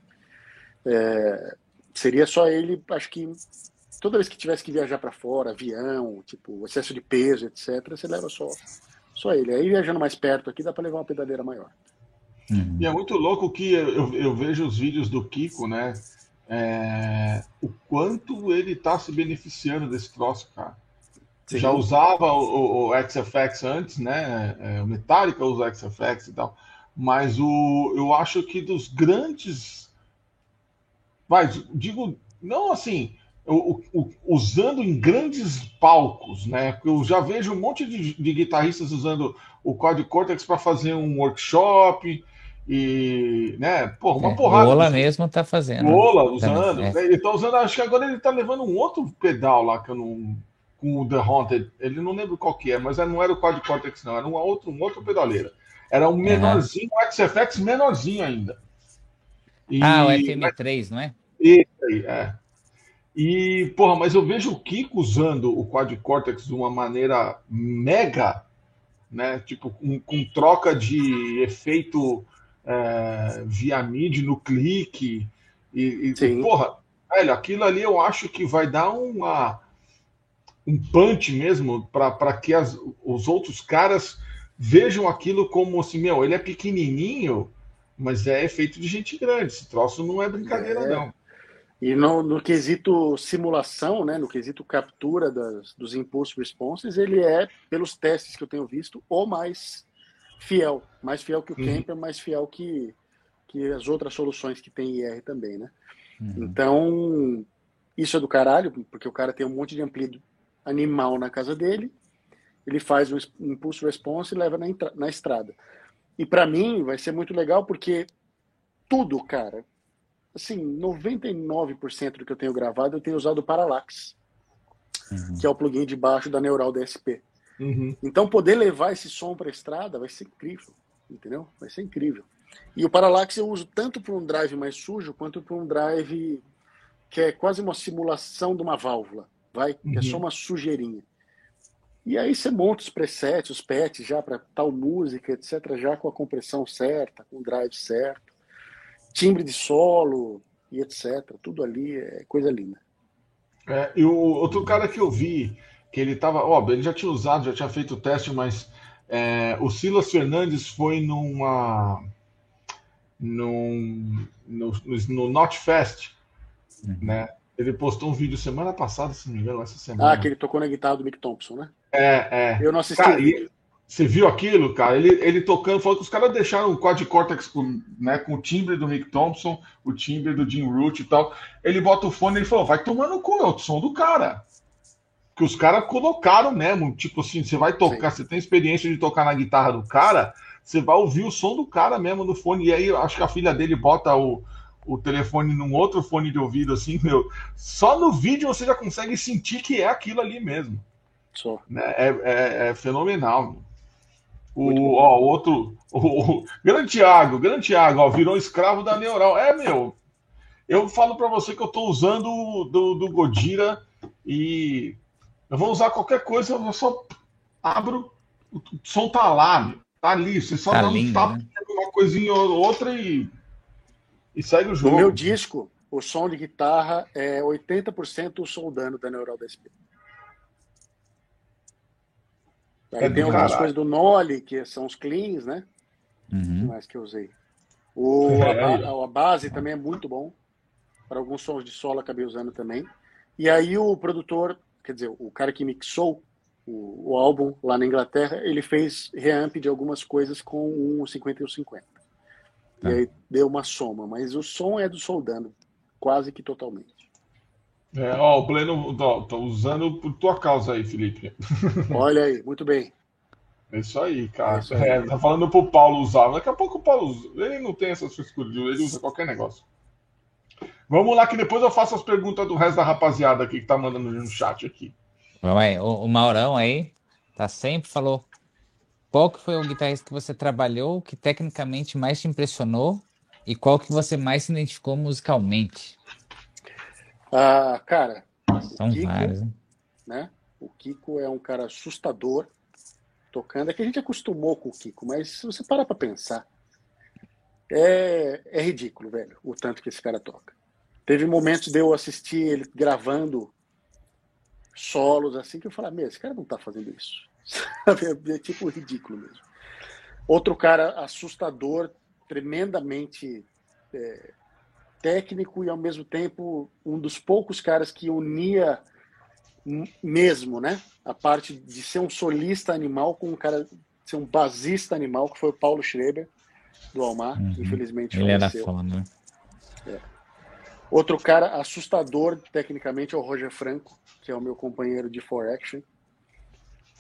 é, seria só ele, acho que toda vez que tivesse que viajar para fora, avião, tipo, excesso de peso, etc., você leva só, só ele. Aí viajando mais perto aqui, dá para levar uma pedaleira maior. Uhum. E é muito louco que eu, eu vejo os vídeos do Kiko, né? É, o quanto ele tá se beneficiando desse troço, cara. Sim. Já usava o, o, XFX antes, né? É, o Metallica usa o XFX e tal. Mas o, eu acho que dos grandes. Vai, digo, não assim, o, o, usando em grandes palcos, né? Eu já vejo um monte de, de guitarristas usando o Quad Cortex para fazer um workshop e, né? Porra, uma É, porrada. o Ola de- mesmo tá fazendo. Ola usando. Também, é. Ele tá usando, acho que agora ele tá levando um outro pedal lá que eu não. Com o The Haunted. Ele não lembro qual que é, mas não era o Quad Cortex, não. Era um outro, um outro pedaleira. Era um menorzinho, um XFX menorzinho ainda. E- Ah, o FM3, não é? Esse aí, é. E, porra, mas eu vejo o Kiko usando o Quad Cortex de uma maneira mega, né? Tipo, com, com troca de efeito é, via MIDI no clique. E, e, porra, velho, aquilo ali eu acho que vai dar uma, um punch mesmo para que as- os outros caras vejam aquilo como assim, meu, ele é pequenininho, mas é feito de gente grande. Esse troço não é brincadeira, É. não. E no, no quesito simulação, né, no quesito captura das, dos impulse responses, ele é, pelos testes que eu tenho visto, o mais fiel. Mais fiel que o Uhum. Camper, mais fiel que, que as outras soluções que tem IR também, né? Uhum. Então, isso é do caralho, porque o cara tem um monte de amplido animal na casa dele, ele faz um impulso response e leva na, na estrada. E para mim vai ser muito legal porque tudo, cara, assim, 99% do que eu tenho gravado eu tenho usado o Parallax, Uhum. que é o plugin de baixo da Neural DSP. Uhum. Então, poder levar esse som para a estrada vai ser incrível, entendeu? Vai ser incrível. E o Parallax eu uso tanto para um drive mais sujo quanto para um drive que é quase uma simulação de uma válvula, vai? Que é Uhum. só uma sujeirinha. E aí você monta os presets, os patches já para tal música, etc, já com a compressão certa, com o drive certo, timbre de solo e etc. Tudo ali é coisa linda. É, e o outro cara que eu vi, que ele tava, óbvio, ele já tinha usado, já tinha feito o teste, mas é, o Silas Fernandes foi numa. num, no, no, no Not Fest, Uhum. né? Ele postou um vídeo semana passada, se não me engano, essa semana. Ah, que ele tocou na guitarra do Mick Thompson, né? É, é. Eu não assisti. Cara, e você viu aquilo, cara? Ele, ele tocando, falou que os caras deixaram o Quad Cortex com, né, com o timbre do Mick Thompson, o timbre do Jim Root e tal. Ele bota o fone e ele falou: vai tomando no cu, é o som do cara. Que os caras colocaram mesmo, tipo assim, você vai tocar, você tem experiência de tocar na guitarra do cara, você vai ouvir o som do cara mesmo no fone. E aí, acho que a filha dele bota o, o telefone num outro fone de ouvido, assim, meu. Só no vídeo você já consegue sentir que é aquilo ali mesmo Só. né? É, é- é fenomenal. O, ó, o outro, o, o grande Thiago, grande Thiago, ó, virou escravo da Neural. É, meu, eu falo para você que eu tô usando o do, do Godira e eu vou usar qualquer coisa, eu só abro, o som tá lá, meu, tá ali, você só Tá dá um lindo, tapa né? uma coisinha ou outra e, e segue o No jogo. meu disco, o som de guitarra é 80% o soldano da Neural DSP. Aí É do tem algumas caralho. coisas do Noli, que são os cleans, né? que Uhum. mais que eu usei? O, É, a, a base também é muito bom. Para alguns sons de solo acabei usando também. E aí o produtor, quer dizer, o cara que mixou o, o álbum lá na Inglaterra, ele fez reamp de algumas coisas com um 50 e um 50. Tá. E aí deu uma soma, mas o som é do Soldano, quase que totalmente. É, ó, o Pleno, ó, tô usando por tua causa aí, Felipe. Olha aí, muito bem. É isso aí, cara. É isso aí. É, tá falando pro Paulo usar. Daqui a pouco o Paulo usa. Ele não tem essas frescuras, ele usa qualquer negócio. Vamos lá, que depois eu faço as perguntas do resto da rapaziada aqui que tá mandando no chat aqui. Vamos aí. O, o Maurão aí tá sempre falou. Qual que foi o guitarrista que você trabalhou que tecnicamente mais te impressionou e qual que você mais se identificou musicalmente? Ah, cara, São Kiko, vários. né? né? O Kiko é um cara assustador tocando. É que a gente acostumou com o Kiko, mas se você parar pra pensar, é, é ridículo, velho, o tanto que esse cara toca. Teve momentos de eu assistir ele gravando solos assim que eu falei, meu, esse cara não tá fazendo isso. É, é tipo ridículo mesmo. Outro cara assustador, tremendamente é, técnico e ao mesmo tempo um dos poucos caras que unia mesmo, né? A parte de ser um solista animal com um cara ser um basista animal, que foi o Paulo Schreber do Almar, Uhum. que infelizmente Ele era faleceu. foda, né? Outro cara assustador tecnicamente é o Roger Franco, que é o meu companheiro de For Action.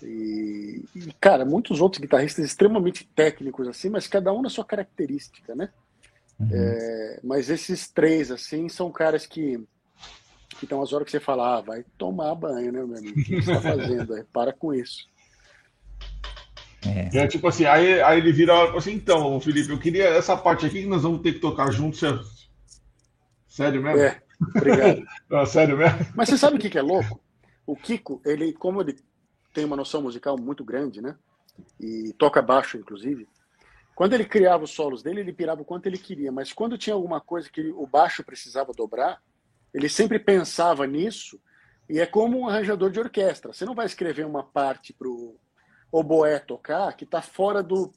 E, e, cara, muitos outros guitarristas extremamente técnicos assim, mas cada um na sua característica, né? Uhum. É, mas esses três assim são caras que que estão as horas que você fala, ah, vai tomar banho, né, meu amigo? O que você está fazendo? aí? Para com isso. É. É tipo assim, aí, aí ele vira e fala assim, então, Felipe, eu queria essa parte aqui que nós vamos ter que tocar juntos. Você- Sério mesmo? É, obrigado. Ah, sério mesmo? Mas você sabe o que, que é louco? O Kiko, ele, como ele tem uma noção musical muito grande, né? E toca baixo, inclusive. Quando ele criava os solos dele, ele pirava o quanto ele queria. Mas quando tinha alguma coisa que o baixo precisava dobrar, ele sempre pensava nisso. E é como um arranjador de orquestra. Você não vai escrever uma parte para o oboé tocar que está fora do,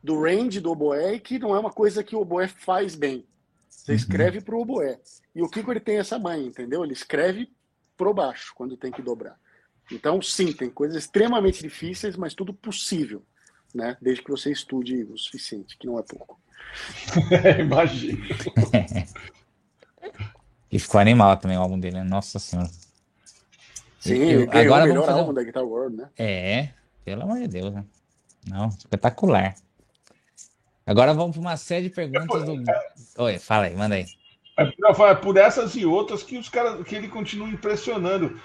do range do oboé e que não é uma coisa que o oboé faz bem. Você Uhum. escreve para o oboé. E o Kiko ele tem essa mãe, entendeu? Ele escreve pro baixo quando tem que dobrar. Então, sim, tem coisas extremamente difíceis, mas tudo possível, né? Desde que você estude o suficiente, que não é pouco. Imagina. E ficou animal também o álbum dele, né? Nossa senhora. Sim, Eu- ele ganhou agora o melhor vamos fazer álbum um- da Guitar World, né? É, pelo amor de Deus, né? Não, espetacular. Agora vamos para uma série de perguntas do. Oi, fala aí, manda aí. É por essas e outras que os caras que ele continua impressionando.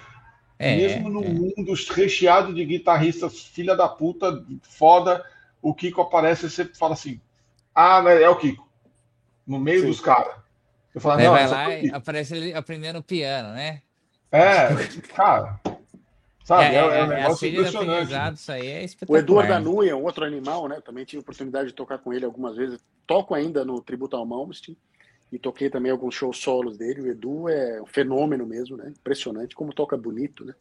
É, Mesmo no é. mundo recheado de guitarristas filha da puta, foda, o Kiko aparece e você fala assim: Ah, né, é o Kiko. No meio Sim. dos caras. Eu falo, não, vai é lá o e aparece ele aprendendo piano, né? É, cara. Sabe, é, é, um a negócio filha do impressionante. isso aí é O espetacular. Eduardo Danu é um outro animal, né? Também tive a oportunidade de tocar com ele algumas vezes. Toco ainda no Tributo ao Malmsteen e toquei também alguns shows solos dele. O Edu é um fenômeno mesmo, né? Impressionante como toca bonito, né?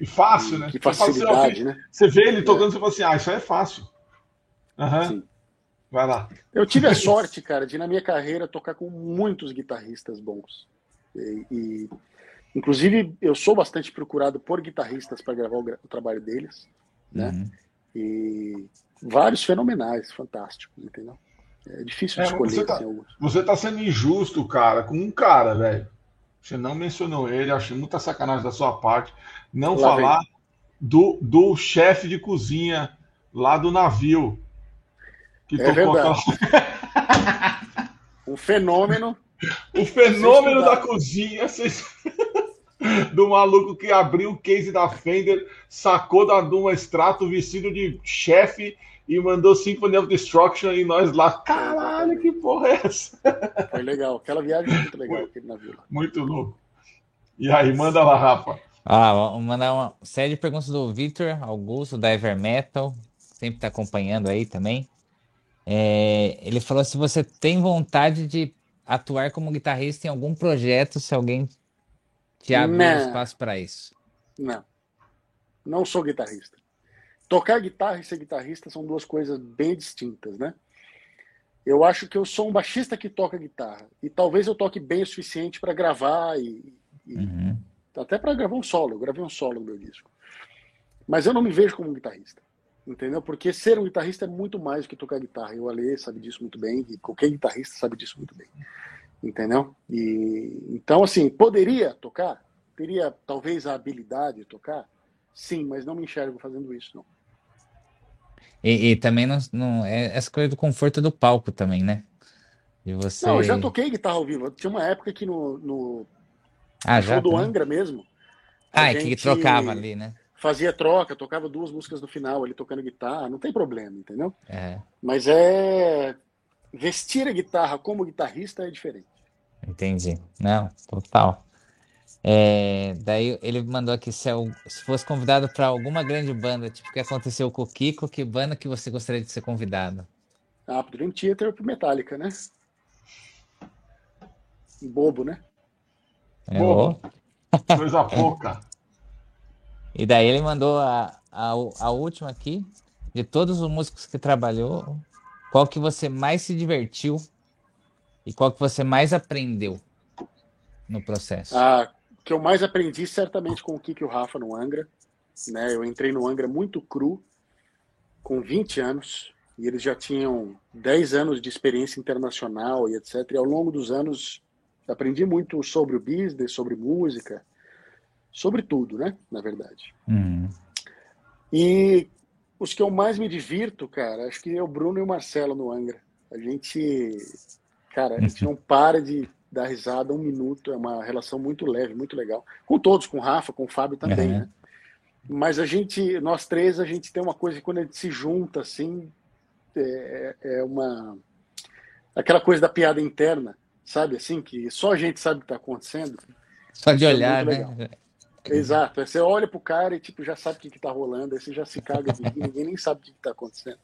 E fácil, né? Que Você fala assim, facilidade, né? Você vê ele tocando e você fala assim: Ah, isso aí é fácil. Aham. Sim. Vai lá. Eu tive a sorte, cara, de na minha carreira tocar com muitos guitarristas bons. E, e, inclusive, eu sou bastante procurado por guitarristas para gravar o, o trabalho deles, né? Uhum. E vários fenomenais, fantásticos, entendeu? É difícil É, escolher você tá- assim. Você tá sendo injusto, cara, com um cara, velho. Você não mencionou ele, acho muita sacanagem da sua parte. Não Lá falar do, do chefe de cozinha lá do navio. Que É tocou verdade. aquela- Um fenômeno. o fenômeno da cozinha. Vocês... do maluco que abriu o case da Fender, sacou da Duma Strato vestido de chefe e mandou Symphony of Destruction e nós lá. Caralho, que porra é essa? Foi legal. Aquela viagem foi muito legal, aquele navio lá. Muito louco. E aí, manda lá, Rafa. Ah, vamos mandar uma série de perguntas do Victor Augusto, da Ever Metal, sempre está acompanhando aí também. É, ele falou se você tem vontade de atuar como guitarrista em algum projeto, se alguém te abre Não. espaço para isso. Não. Não sou guitarrista. Tocar guitarra e ser guitarrista são duas coisas bem distintas, né? Eu acho que eu sou um baixista que toca guitarra. E talvez eu toque bem o suficiente para gravar e, e Uhum. até para gravar um solo. Eu gravei um solo no meu disco. Mas eu não me vejo como um guitarrista. Entendeu? Porque ser um guitarrista é muito mais do que tocar guitarra. E o Ale sabe disso muito bem, e qualquer guitarrista sabe disso muito bem. Entendeu? E então assim, poderia tocar? Teria talvez a habilidade de tocar? Sim, mas não me enxergo fazendo isso, não. E, e também não, não é essa coisa do conforto do palco também, né? De você. Não, eu já toquei guitarra ao vivo. Tinha uma época que no, no Ah, show já. do? Angra mesmo. Ah, é que trocava ali, né? fazia troca, tocava duas músicas no final, ele tocando guitarra, não tem problema, entendeu? É, Mas é vestir a guitarra como guitarrista é diferente. Entendi. Não, total. É, daí ele mandou aqui se, é o- se fosse convidado para alguma grande banda, tipo o que aconteceu com o Kiko, que banda que você gostaria de ser convidado? Ah, pro Dream Theater pro Metallica, né? Bobo, né? É, Bom. ô. Coisa pouca. E daí ele mandou a, a, a última aqui, de todos os músicos que trabalhou, qual que você mais se divertiu e qual que você mais aprendeu no processo? Ah, o que eu mais aprendi certamente com o Kiki e o Rafa no Angra. Né? Eu entrei no Angra muito cru, com 20 anos, e eles já tinham 10 anos de experiência internacional e etc. E ao longo dos anos aprendi muito sobre o business, sobre música, sobre tudo, né? Na verdade. Uhum. E os que eu mais me divirto, cara, acho que é o Bruno e o Marcelo no Angra. A gente, cara, a gente não para de dar risada um minuto, é uma relação muito leve, muito legal. Com todos, com o Rafa, com o Fábio também, Uhum. né? Mas a gente, nós três, a gente tem uma coisa que quando a gente se junta, assim, é, é uma. aquela coisa da piada interna, sabe? Assim, que só a gente sabe o que está acontecendo. Só de é olhar, muito né? Exato. Aí Você olha pro cara e tipo, já sabe o que, que tá rolando, aí você já se caga de ninguém nem sabe o que, que tá acontecendo.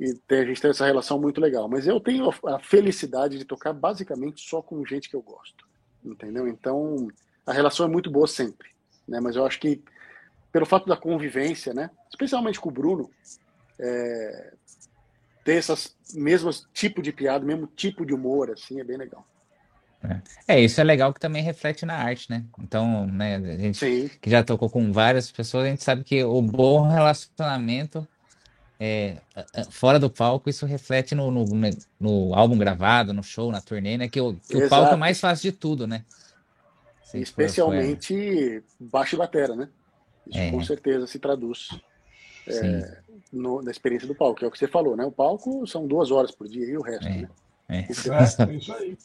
E tem- a gente tem essa relação muito legal. Mas eu tenho a a felicidade de tocar basicamente só com gente que eu gosto. Entendeu? Então, a relação é muito boa sempre. Né? Mas eu acho que pelo fato da convivência, né? Especialmente com o Bruno, é, ter essas mesmas tipo de piada, mesmo tipo de humor, assim, é bem legal. É, isso é legal que também reflete na arte, né? Então, né, a gente Sim, que já tocou com várias pessoas, a gente sabe que o bom relacionamento é, a- fora do palco, isso reflete no, no, né, no álbum gravado, no show, na turnê, né? Que, o, que o palco é mais fácil de tudo, né? Especialmente baixo e batera, né? Isso É. com certeza se traduz é, no- na experiência do palco, que é o que você falou, né? O palco são duas horas por dia e o resto, É. né? É. É, é isso aí.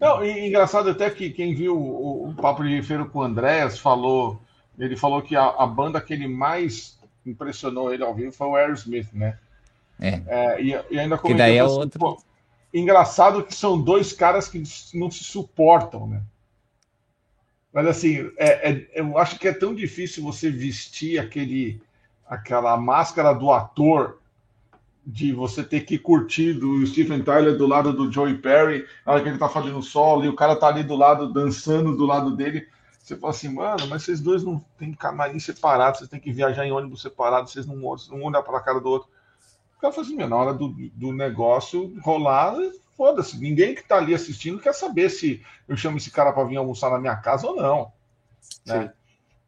Não, e engraçado até que quem viu o, o Papo de Feiro com o Andréas falou, ele falou que a, a banda que ele mais impressionou ele ao vivo foi o Aerosmith, né? É. É, e, e ainda Que daí é comentou assim, outro- pô, engraçado que são dois caras que não se suportam, né? Mas assim, é- é- eu acho que é tão difícil você vestir aquele, aquela máscara do ator de você ter que curtir do Stephen Tyler do lado do Joey Perry, na hora que ele tá fazendo solo, e o cara tá ali do lado, dançando do lado dele. Você fala assim, mano, mas vocês dois não têm camarim separado, vocês têm que viajar em ônibus separado, vocês não, não olham pra cara do outro. O cara fala assim, na hora do, do negócio rolar, foda-se, ninguém que tá ali assistindo quer saber se eu chamo esse cara para vir almoçar na minha casa ou não. Né? Sim.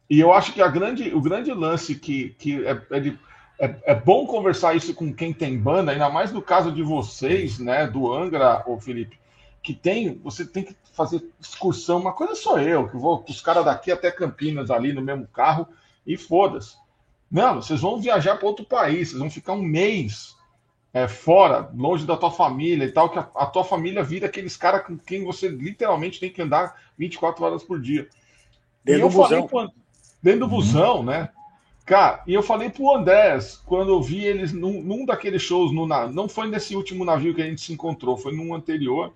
E eu acho que a grande, o grande lance que, que é, é, de- é- é bom conversar isso com quem tem banda, ainda mais no caso de vocês, né, do Angra, ô Felipe, que tem, você tem que fazer excursão. Uma coisa sou eu, que vou com os caras daqui até Campinas ali no mesmo carro e foda-se. Não, vocês vão viajar para outro país, vocês vão ficar um mês é, fora, longe da tua família e tal, que a, a tua família vira aqueles caras com quem você literalmente tem que andar 24 horas por dia. Dentro E eu do falei busão. dentro do busão, né? Cara, e eu falei pro Andrés, quando eu vi eles num, num daqueles shows, no, não foi nesse último navio que a gente se encontrou, foi num anterior.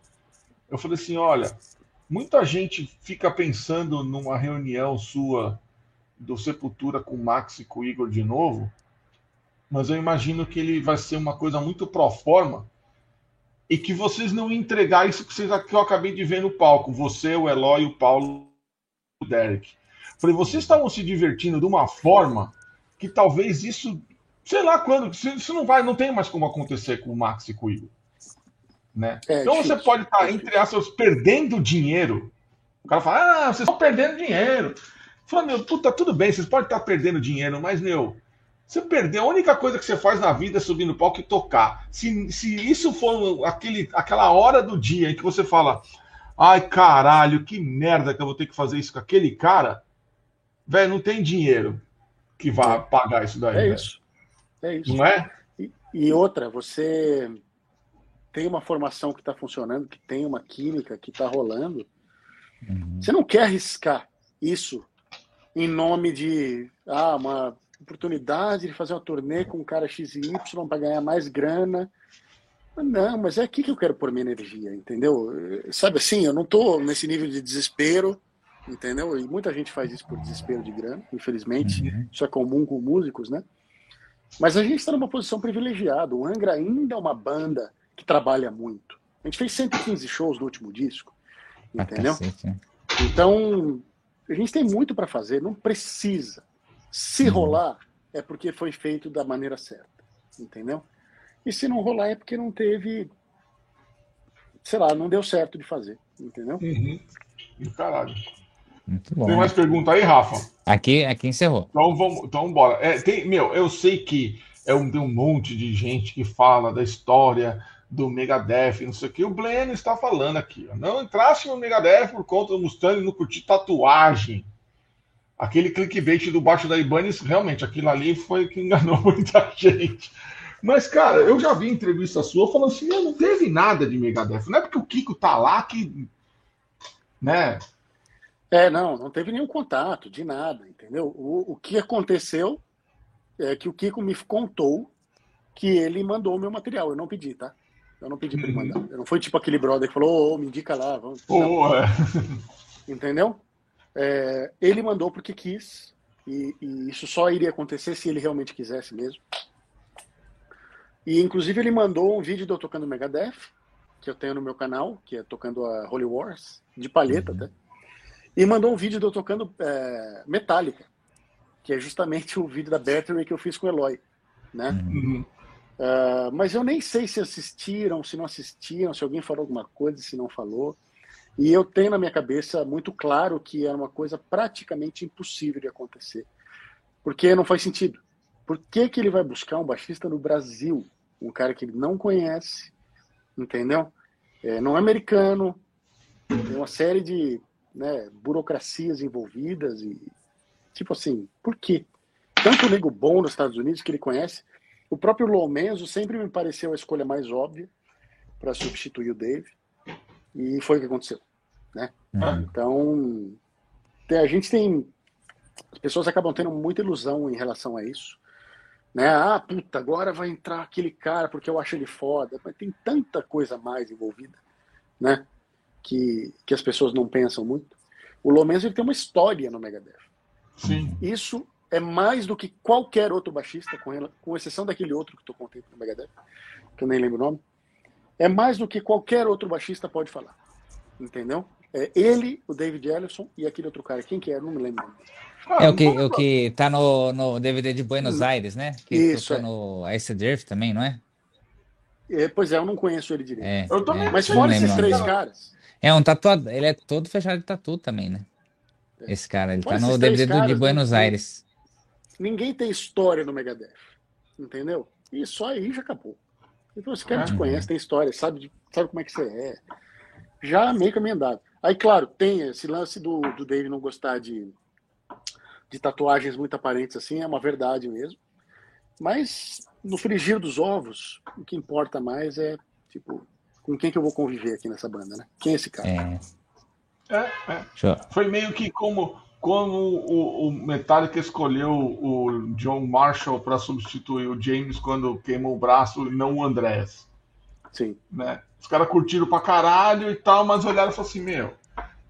Eu falei assim: olha, muita gente fica pensando numa reunião sua do Sepultura com o Max e com o Igor de novo, mas eu imagino que ele vai ser uma coisa muito pro forma e que vocês não entregar isso que, vocês, que eu acabei de ver no palco, você, o Eloy, o Paulo o Derek. Falei, vocês estavam se divertindo de uma forma que talvez isso, sei lá quando, isso não vai, não tem mais como acontecer com o Max e com o Igor. Né? É então difícil, você pode é estar, difícil. entre aspas, perdendo dinheiro. O cara fala, ah, vocês estão perdendo dinheiro. Fala, meu, puta, tudo bem, vocês podem estar perdendo dinheiro, mas, meu, você perdeu, a única coisa que você faz na vida é subir no palco e tocar. Se, se isso for aquele, aquela hora do dia em que você fala, ai caralho, que merda que eu vou ter que fazer isso com aquele cara, velho, não tem dinheiro que vá pagar isso daí. É velho. isso. É isso. Não é? E, e outra, você tem uma formação que está funcionando, que tem uma química que está rolando. Uhum. Você não quer arriscar isso em nome de ah, uma oportunidade de fazer uma turnê com um cara XY para ganhar mais grana. Não, mas é aqui que eu quero pôr minha energia, entendeu? Sabe assim, eu não tô nesse nível de desespero, entendeu? E muita gente faz isso por desespero de grana, infelizmente. Uhum. Isso é comum com músicos, né? Mas a gente está numa posição privilegiada. O Angra ainda é uma banda que trabalha muito. A gente fez 115 shows no último disco, entendeu? Então, a gente tem muito para fazer, não precisa. Se uhum. rolar, é porque foi feito da maneira certa, entendeu? E se não rolar, é porque não teve. Sei lá, não deu certo de fazer, entendeu? Uhum. Caralho. Muito bom. Tem mais pergunta aí, Rafa? Aqui, aqui encerrou. Então vamos, então bora. É, tem, meu, eu sei que é um, tem um monte de gente que fala da história do Megadeth, não sei o que. O Bleno está falando aqui. Ó. Não entrasse no Megadeth por conta do Mustang não curtir tatuagem. Aquele clickbait do baixo da Ibanez, realmente, aquilo ali foi que enganou muita gente. Mas, cara, eu já vi entrevista sua falando assim, não teve nada de Megadeth. Não é porque o Kiko tá lá que. Né? É, não, não teve nenhum contato de nada, entendeu? O, o que aconteceu é que o Kiko me contou que ele mandou o meu material. Eu não pedi, tá? Eu não pedi para ele mandar. Eu não foi tipo aquele brother que falou, oh, me indica lá, vamos. Oh, é. Entendeu? É, ele mandou porque quis, e, e, isso só iria acontecer se ele realmente quisesse mesmo. E inclusive ele mandou um vídeo de eu tocando Megadeth, que eu tenho no meu canal, que é tocando a Holy Wars, de palheta uhum. até. E mandou um vídeo de eu tocando é, Metallica, que é justamente o vídeo da Battery que eu fiz com o Eloy. Né? Uhum. Uh, mas eu nem sei se assistiram, se não assistiram, se alguém falou alguma coisa, se não falou. E eu tenho na minha cabeça muito claro que é uma coisa praticamente impossível de acontecer. Porque não faz sentido. Por que, que ele vai buscar um baixista no Brasil? Um cara que ele não conhece, entendeu? É, não é americano, tem uma série de né, burocracias envolvidas e tipo assim, por quê? Tanto o nego bom nos Estados Unidos que ele conhece, o próprio Lomenzo sempre me pareceu a escolha mais óbvia para substituir o Dave e foi o que aconteceu, né? Uhum. Então, a gente tem as pessoas acabam tendo muita ilusão em relação a isso né? Ah, puta, agora vai entrar aquele cara porque eu acho ele foda. Mas tem tanta coisa mais envolvida, né? Que, que as pessoas não pensam muito. O Lomenzo ele tem uma história no Megadeth. Sim. Isso é mais do que qualquer outro baixista, com, ela, com exceção daquele outro que tu contei no Megadeth, que eu nem lembro o nome. É mais do que qualquer outro baixista pode falar. Entendeu? É ele, o David Ellison e aquele outro cara. Quem que é? Não me lembro. é o que, o que tá no, no DVD de Buenos hum. Aires, né? Que Isso. É. no Ice Drift também, não é? é? Pois é, eu não conheço ele direito. É, eu também, Mas fora esses três caras. É um tatuado, ele é todo fechado de tatu também, né? É. Esse cara, ele tá no DVD caras, de Buenos Aires. Ninguém tem história no Megadeth, entendeu? E só aí já acabou. Então, esse cara te conhece, tem história, sabe, sabe como é que você é. Já meio caminho andado. Aí, claro, tem esse lance do, do Dave não gostar de, de tatuagens muito aparentes assim, é uma verdade mesmo. Mas no frigir dos ovos, o que importa mais é, tipo, com quem que eu vou conviver aqui nessa banda, né? Quem é esse cara? É. É, é. Foi meio que como, como o, o Metallica escolheu o John Marshall para substituir o James quando queimou o braço e não o Andrés. Sim. Né? Os caras curtiram pra caralho e tal, mas olharam e falaram assim: Meu,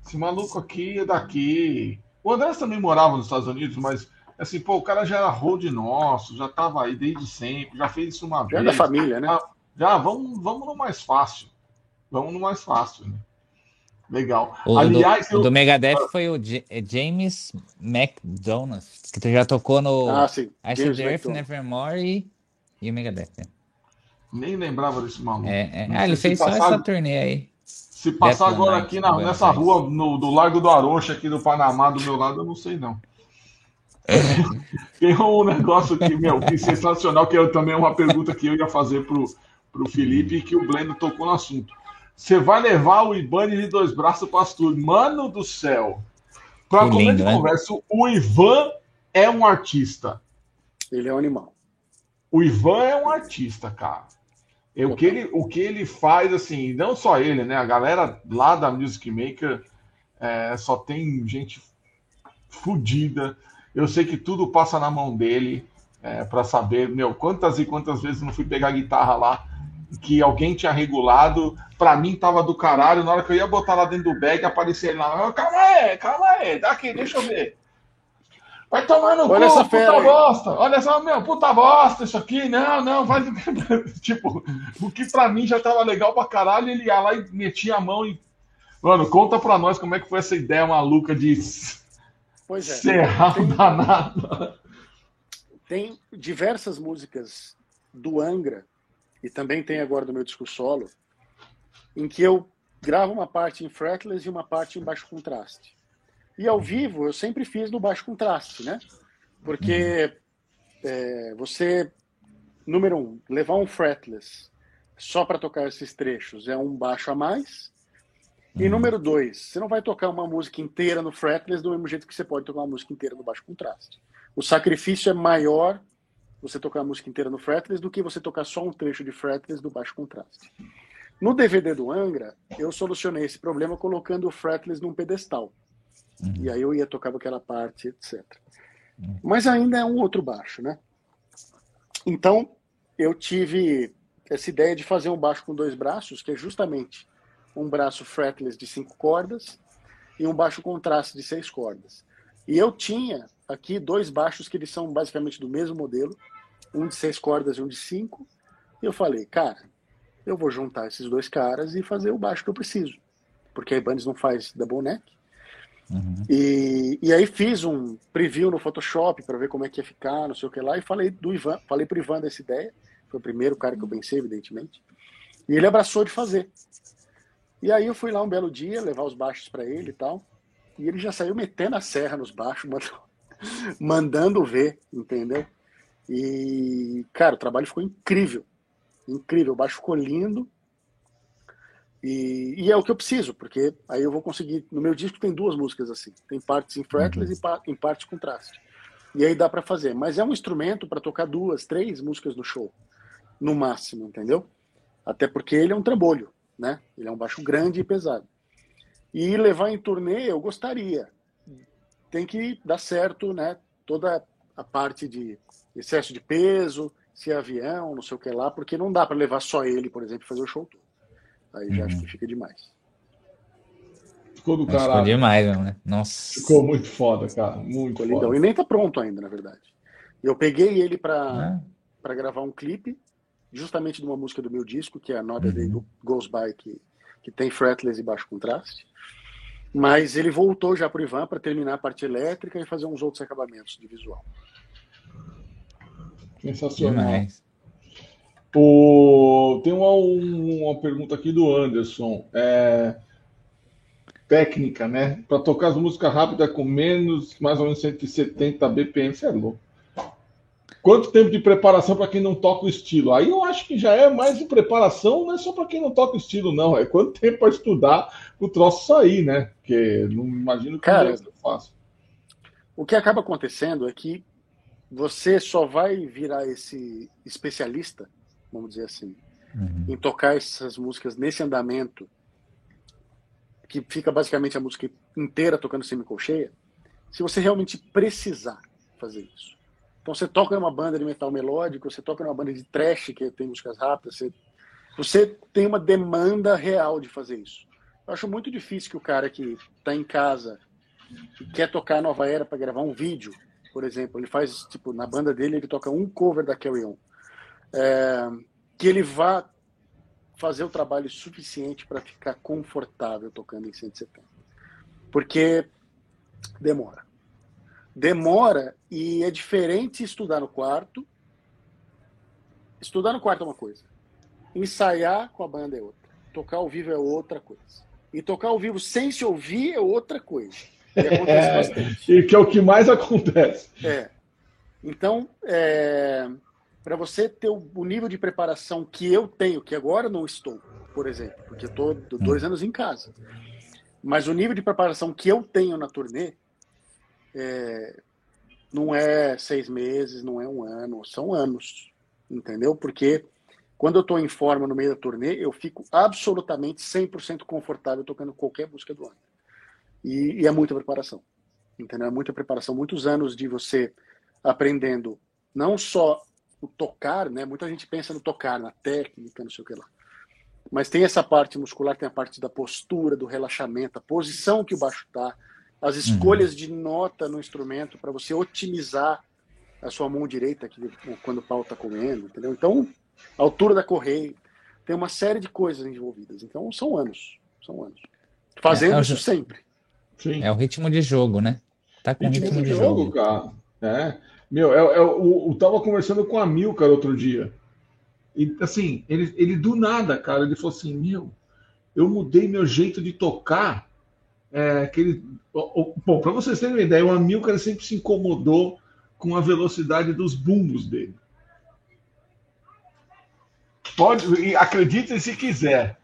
esse maluco aqui é daqui. O Andrés também morava nos Estados Unidos, mas assim, pô, o cara já era road nosso, já tava aí desde sempre, já fez isso uma já vez. Já é da família, né? Já, vamos, vamos no mais fácil. Vamos no mais fácil, né? Legal. O, Aliás, do, eu... o do Megadeth foi o J James McDonald, que já tocou no ah, sim. Ice Earth, Nevermore e, e o Megadeth. Né? Nem lembrava desse maluco. É, é. Ah, ele fez só essa turnê aí. Se passar Death agora aqui na, nessa rua no, do Largo do Arocha, aqui do Panamá, do meu lado, eu não sei não. Tem um negócio aqui, meu, que sensacional, que eu, também é uma pergunta que eu ia fazer pro, pro Felipe e que o Blendo tocou no assunto. Você vai levar o Iban de dois braços para as Mano do céu! Para começar de né? conversa, o Ivan é um artista. Ele é um animal. O Ivan é um artista, cara. É, o, que ele, o que ele faz, assim, não só ele, né? A galera lá da Music Maker é, só tem gente fodida. Eu sei que tudo passa na mão dele é, para saber, meu, quantas e quantas vezes não fui pegar a guitarra lá que alguém tinha regulado, para mim tava do caralho, na hora que eu ia botar lá dentro do bag, aparecia ele lá, calma aí, calma aí, daqui, deixa eu ver. Vai tomar no Olha cu, essa puta bosta. Olha só, meu, puta bosta isso aqui. Não, não, vai. tipo, o que pra mim já tava legal pra caralho, ele ia lá e metia a mão e. Mano, conta pra nós como é que foi essa ideia maluca de pois é, serrar tem, danado. Tem diversas músicas do Angra, e também tem agora do meu disco solo, em que eu gravo uma parte em fretless e uma parte em baixo contraste. E ao vivo eu sempre fiz no baixo contraste, né? Porque é, você, número um, levar um fretless só para tocar esses trechos é um baixo a mais. E uhum. número dois, você não vai tocar uma música inteira no fretless do mesmo jeito que você pode tocar uma música inteira no baixo contraste. O sacrifício é maior você tocar a música inteira no fretless do que você tocar só um trecho de fretless do baixo contraste. No DVD do Angra, eu solucionei esse problema colocando o fretless num pedestal. Uhum. E aí eu ia tocar aquela parte, etc. Uhum. Mas ainda é um outro baixo, né? Então, eu tive essa ideia de fazer um baixo com dois braços, que é justamente um braço fretless de cinco cordas e um baixo contraste de seis cordas. E eu tinha aqui dois baixos que eles são basicamente do mesmo modelo, um de seis cordas e um de cinco. E eu falei, cara, eu vou juntar esses dois caras e fazer o baixo que eu preciso. Porque a Ibanez não faz double neck. Uhum. E, e aí fiz um preview no Photoshop para ver como é que ia ficar, não sei o que lá, e falei do Ivan, falei pro Ivan dessa ideia. Foi o primeiro cara que eu pensei, evidentemente. E ele abraçou de fazer. E aí eu fui lá um belo dia levar os baixos para ele e tal. E ele já saiu metendo a serra nos baixos, mandando ver, entendeu? E, cara, o trabalho ficou incrível. Incrível. O baixo ficou lindo. E, e, é o que eu preciso, porque aí eu vou conseguir. No meu disco tem duas músicas assim: tem partes em fretless uhum. e em partes contraste. E aí dá para fazer. Mas é um instrumento para tocar duas, três músicas no show, no máximo, entendeu? Até porque ele é um trambolho, né? Ele é um baixo grande e pesado. E levar em turnê eu gostaria. Tem que dar certo, né? Toda a parte de excesso de peso, se é avião, não sei o que lá, porque não dá para levar só ele, por exemplo, fazer o show todo. Aí já uhum. acho que fica demais. Ficou do caralho. Ficou demais, né? Nossa. Ficou muito foda, cara. Muito Ficou foda. E nem tá pronto ainda, na verdade. Eu peguei ele para é. Pra gravar um clipe, justamente de uma música do meu disco, que é a Nota uhum. Goes By, que, que tem fretless e baixo contraste. Mas ele voltou já pro Ivan para terminar a parte elétrica e fazer uns outros acabamentos de visual. Sensacional. Demais. O... Tem uma, uma pergunta aqui do Anderson. É... Técnica, né? Para tocar as músicas rápidas com menos, mais ou menos 170 BPM, você é louco. Quanto tempo de preparação para quem não toca o estilo? Aí eu acho que já é mais de preparação, não é só para quem não toca o estilo, não. É quanto tempo para estudar o troço sair, né? Porque não imagino que Cara, é fácil. O que acaba acontecendo é que você só vai virar esse especialista, vamos dizer assim, uhum. em tocar essas músicas nesse andamento, que fica basicamente a música inteira tocando semicolcheia, se você realmente precisar fazer isso. Então você toca numa banda de metal melódico, você toca numa banda de trash que tem músicas rápidas, você, você tem uma demanda real de fazer isso. Eu acho muito difícil que o cara que está em casa e quer tocar Nova Era para gravar um vídeo, por exemplo, ele faz, tipo, na banda dele, ele toca um cover da Carry On. É, que ele vá fazer o trabalho suficiente para ficar confortável tocando em 170. Porque demora. Demora e é diferente estudar no quarto. Estudar no quarto é uma coisa. Ensaiar com a banda é outra. Tocar ao vivo é outra coisa. E tocar ao vivo sem se ouvir é outra coisa. E acontece é, bastante. E que é o que mais acontece. É. Então, é, para você ter o, o, nível de preparação que eu tenho, que agora não estou, por exemplo, porque estou dois anos em casa, mas o nível de preparação que eu tenho na turnê é, não é seis meses, não é um ano, são anos, entendeu? Porque quando eu estou em forma no meio da turnê, eu fico absolutamente 100% confortável tocando qualquer música do ano. E, e é muita preparação. Entendeu? É muita preparação, muitos anos de você aprendendo não só o tocar, né? Muita gente pensa no tocar, na técnica, não sei o que lá. Mas tem essa parte muscular, tem a parte da postura, do relaxamento, a posição que o baixo está, as uhum. escolhas uhum. de nota no instrumento para você otimizar a sua mão direita aqui, quando o pau está comendo, entendeu? Então, a altura da correia, tem uma série de coisas envolvidas. Então, são anos, são anos. Fazendo é, é isso sempre. Sim. É o ritmo de jogo, né? Tá com ritmo, ritmo de, de jogo, jogo. cara. É. Meu, é, eu, eu tava conversando com a Milcar outro dia. E assim, ele, ele do nada, cara, ele falou assim: Meu, eu mudei meu jeito de tocar. É, que ele, bom, para vocês terem uma ideia, o Amilcar sempre se incomodou com a velocidade dos bumbos dele. Pode, acredite se quiser.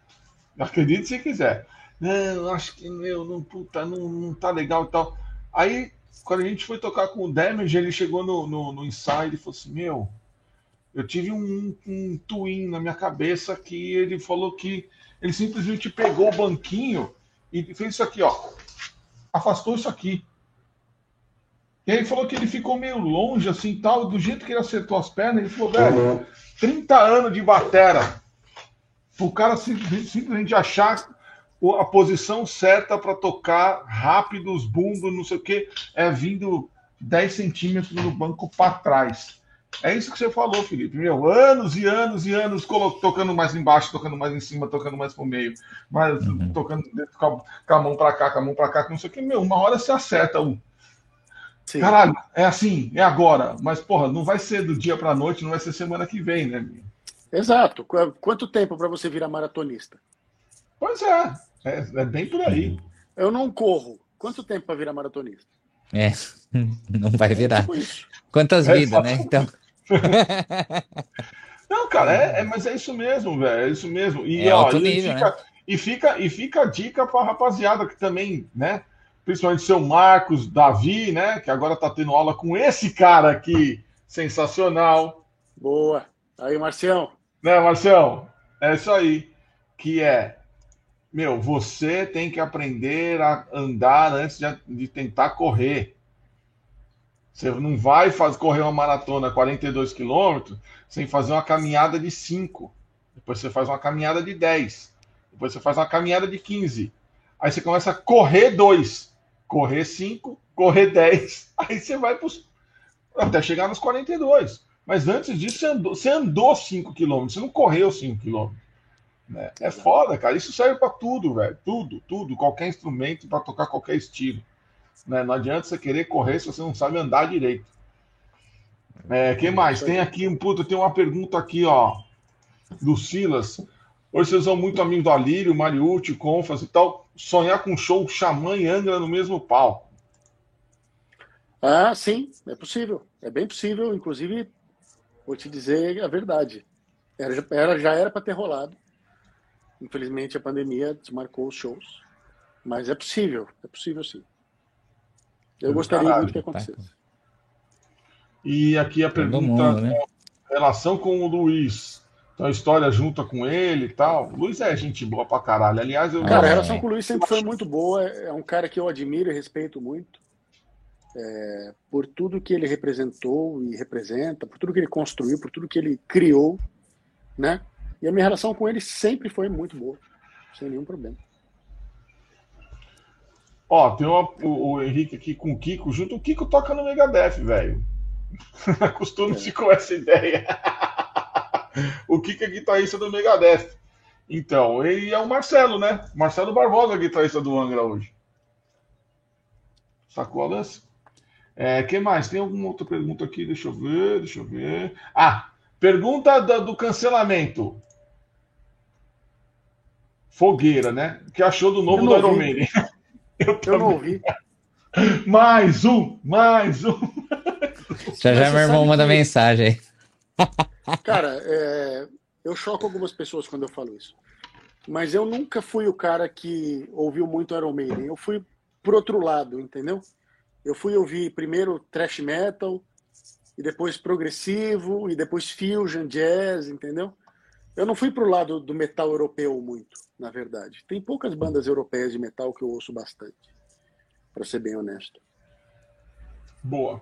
Acredite se quiser. Não, eu acho que meu, não, puta, não, não tá legal e tal. Aí, quando a gente foi tocar com o Damage, ele chegou no, no, no ensaio e falou assim: Meu, eu tive um, um twin na minha cabeça que ele falou que ele simplesmente pegou o banquinho e fez isso aqui, ó. Afastou isso aqui. E aí ele falou que ele ficou meio longe, assim, tal, do jeito que ele acertou as pernas, ele falou, velho, 30 anos de batera. O cara simplesmente achar a posição certa para tocar rápido os bumbos, não sei o que, é vindo 10 centímetros no banco para trás. É isso que você falou, Felipe. Meu, anos e anos e anos tocando mais embaixo, tocando mais em cima, tocando mais pro meio, mas uhum. tocando com a, com a mão para cá, com a mão para cá, não sei o que. Meu, uma hora você acerta um. Sim. Caralho, é assim, é agora. Mas, porra, não vai ser do dia para noite, não vai ser semana que vem, né? Exato. Quanto tempo para você virar maratonista? Pois é. É, é bem por aí. Eu não corro. Quanto tempo para virar maratonista? É, não vai virar. É tipo Quantas é, vidas, né? Então. não, cara, é, é, mas é isso mesmo, velho. É isso mesmo. E, é ó, e, nível, fica, né? e, fica, e fica a dica para a rapaziada que também, né? Principalmente seu Marcos, Davi, né? Que agora tá tendo aula com esse cara aqui, sensacional. Boa. Aí, Marcião. Né, Marcião? É isso aí. Que é meu, você tem que aprender a andar antes de, de tentar correr. Você não vai fazer, correr uma maratona 42 quilômetros sem fazer uma caminhada de 5. Depois você faz uma caminhada de 10. Depois você faz uma caminhada de 15. Aí você começa a correr 2. Correr 5, correr 10. Aí você vai pros, até chegar nos 42. Mas antes disso, você andou, você andou 5 quilômetros. Você não correu 5 quilômetros. Né? É foda, cara. Isso serve para tudo, velho. Tudo, tudo. Qualquer instrumento para tocar qualquer estilo. Né? Não adianta você querer correr se você não sabe andar direito. É, quem mais? Tem aqui um puto, tem uma pergunta aqui, ó, do Silas. Hoje vocês são muito amigos do Alírio, Mariucci, Confas e tal. Sonhar com show Xamã e Angra no mesmo palco. Ah, sim, é possível. É bem possível. Inclusive, vou te dizer a verdade. Era já era para ter rolado. Infelizmente, a pandemia desmarcou os shows. Mas é possível, é possível sim. Eu gostaria Caralho, muito que acontecesse. E aqui a pergunta: mundo, né? relação com o Luiz. Então a história junta com ele e tal. O Luiz é gente boa pra caralho. Aliás, eu. Cara, a relação com o Luiz sempre foi muito boa. É um cara que eu admiro e respeito muito. É, por tudo que ele representou e representa, por tudo que ele construiu, por tudo que ele criou, né? E a minha relação com ele sempre foi muito boa, sem nenhum problema. Ó, tem uma, o, o, Henrique aqui com o Kiko junto. O Kiko toca no Megadeth, velho. Acostuma-se é. com essa ideia. o Kiko é guitarrista do Megadeth. Então, ele é o Marcelo, né? Marcelo Barbosa, guitarrista do Angra hoje. Sacou a lance? É, que mais? Tem alguma outra pergunta aqui? Deixa eu ver, deixa eu ver. Ah, pergunta do, do cancelamento. Fogueira, né? O que achou do novo do Iron Maiden? Eu, eu não ouvi. Mais um, mais um. Já já meu irmão manda que... mensagem aí. Cara, é... eu choco algumas pessoas quando eu falo isso. Mas eu nunca fui o cara que ouviu muito Iron Maiden. Eu fui por outro lado, entendeu? Eu fui ouvir primeiro thrash metal, e depois progressivo, e depois fusion, jazz, entendeu? Eu não fui pro lado do metal europeu muito na verdade. Tem poucas bandas europeias de metal que eu ouço bastante, para ser bem honesto. Boa.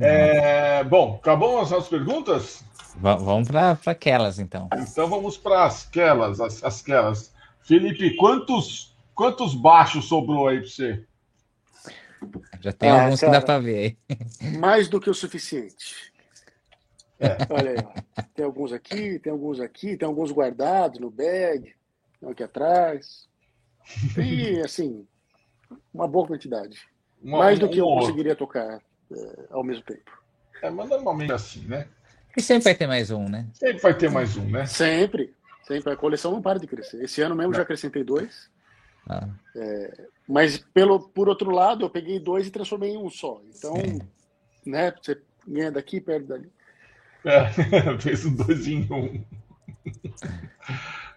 É, bom, acabou as nossas perguntas? V vamos para aquelas, então. Então vamos para aquelas, as, aquelas. Felipe, quantos, quantos baixos sobrou aí para você? Já tem ah, alguns cara, que dá para ver aí. Mais do que o suficiente. É. Olha aí, ó. tem alguns aqui, tem alguns aqui, tem alguns guardados no bag, aqui atrás. E assim, uma boa quantidade. Uma, Mais do que eu conseguiria tocar é, ao mesmo tempo. É, mas normalmente é assim, né? E sempre vai ter mais um, né? Sempre vai ter mais um, né? Sempre. Sempre. A coleção não para de crescer. Esse ano mesmo não. já acrescentei dois. Ah. É, mas pelo, por outro lado, eu peguei dois e transformei em um só. Então, Sim. né? Você ganha daqui, perde dali. É, fez um dois em um.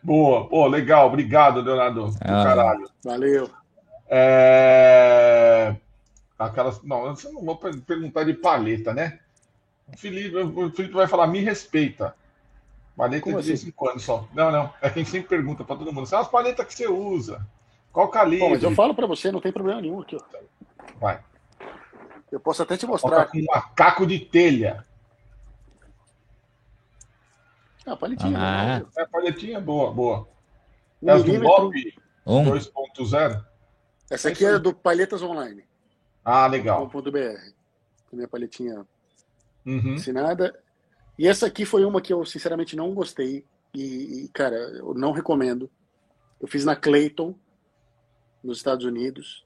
Boa, pô, legal, obrigado, Leonardo. Ah. Caralho. Valeu. É... Aquelas. Não, eu não vou perguntar de paleta, né? O Felipe, o Felipe vai falar, me respeita. Paleta Como de assim? 5 anos só. Não, não. É quem sempre pergunta para todo mundo. São as paletas que você usa. Qual calibre? Bom, mas eu falo para você, não tem problema nenhum aqui. Ó. Vai. Eu posso até te mostrar. Com um macaco de telha. Ah, paletinha. Ah. Né? É, paletinha boa, boa. Um é do Bob um. 2.0? Essa aqui é do Palhetas Online. Ah, legal. .br. Minha paletinha uhum. assinada. E essa aqui foi uma que eu sinceramente não gostei. E, e, cara, eu não recomendo. Eu fiz na Clayton, nos Estados Unidos.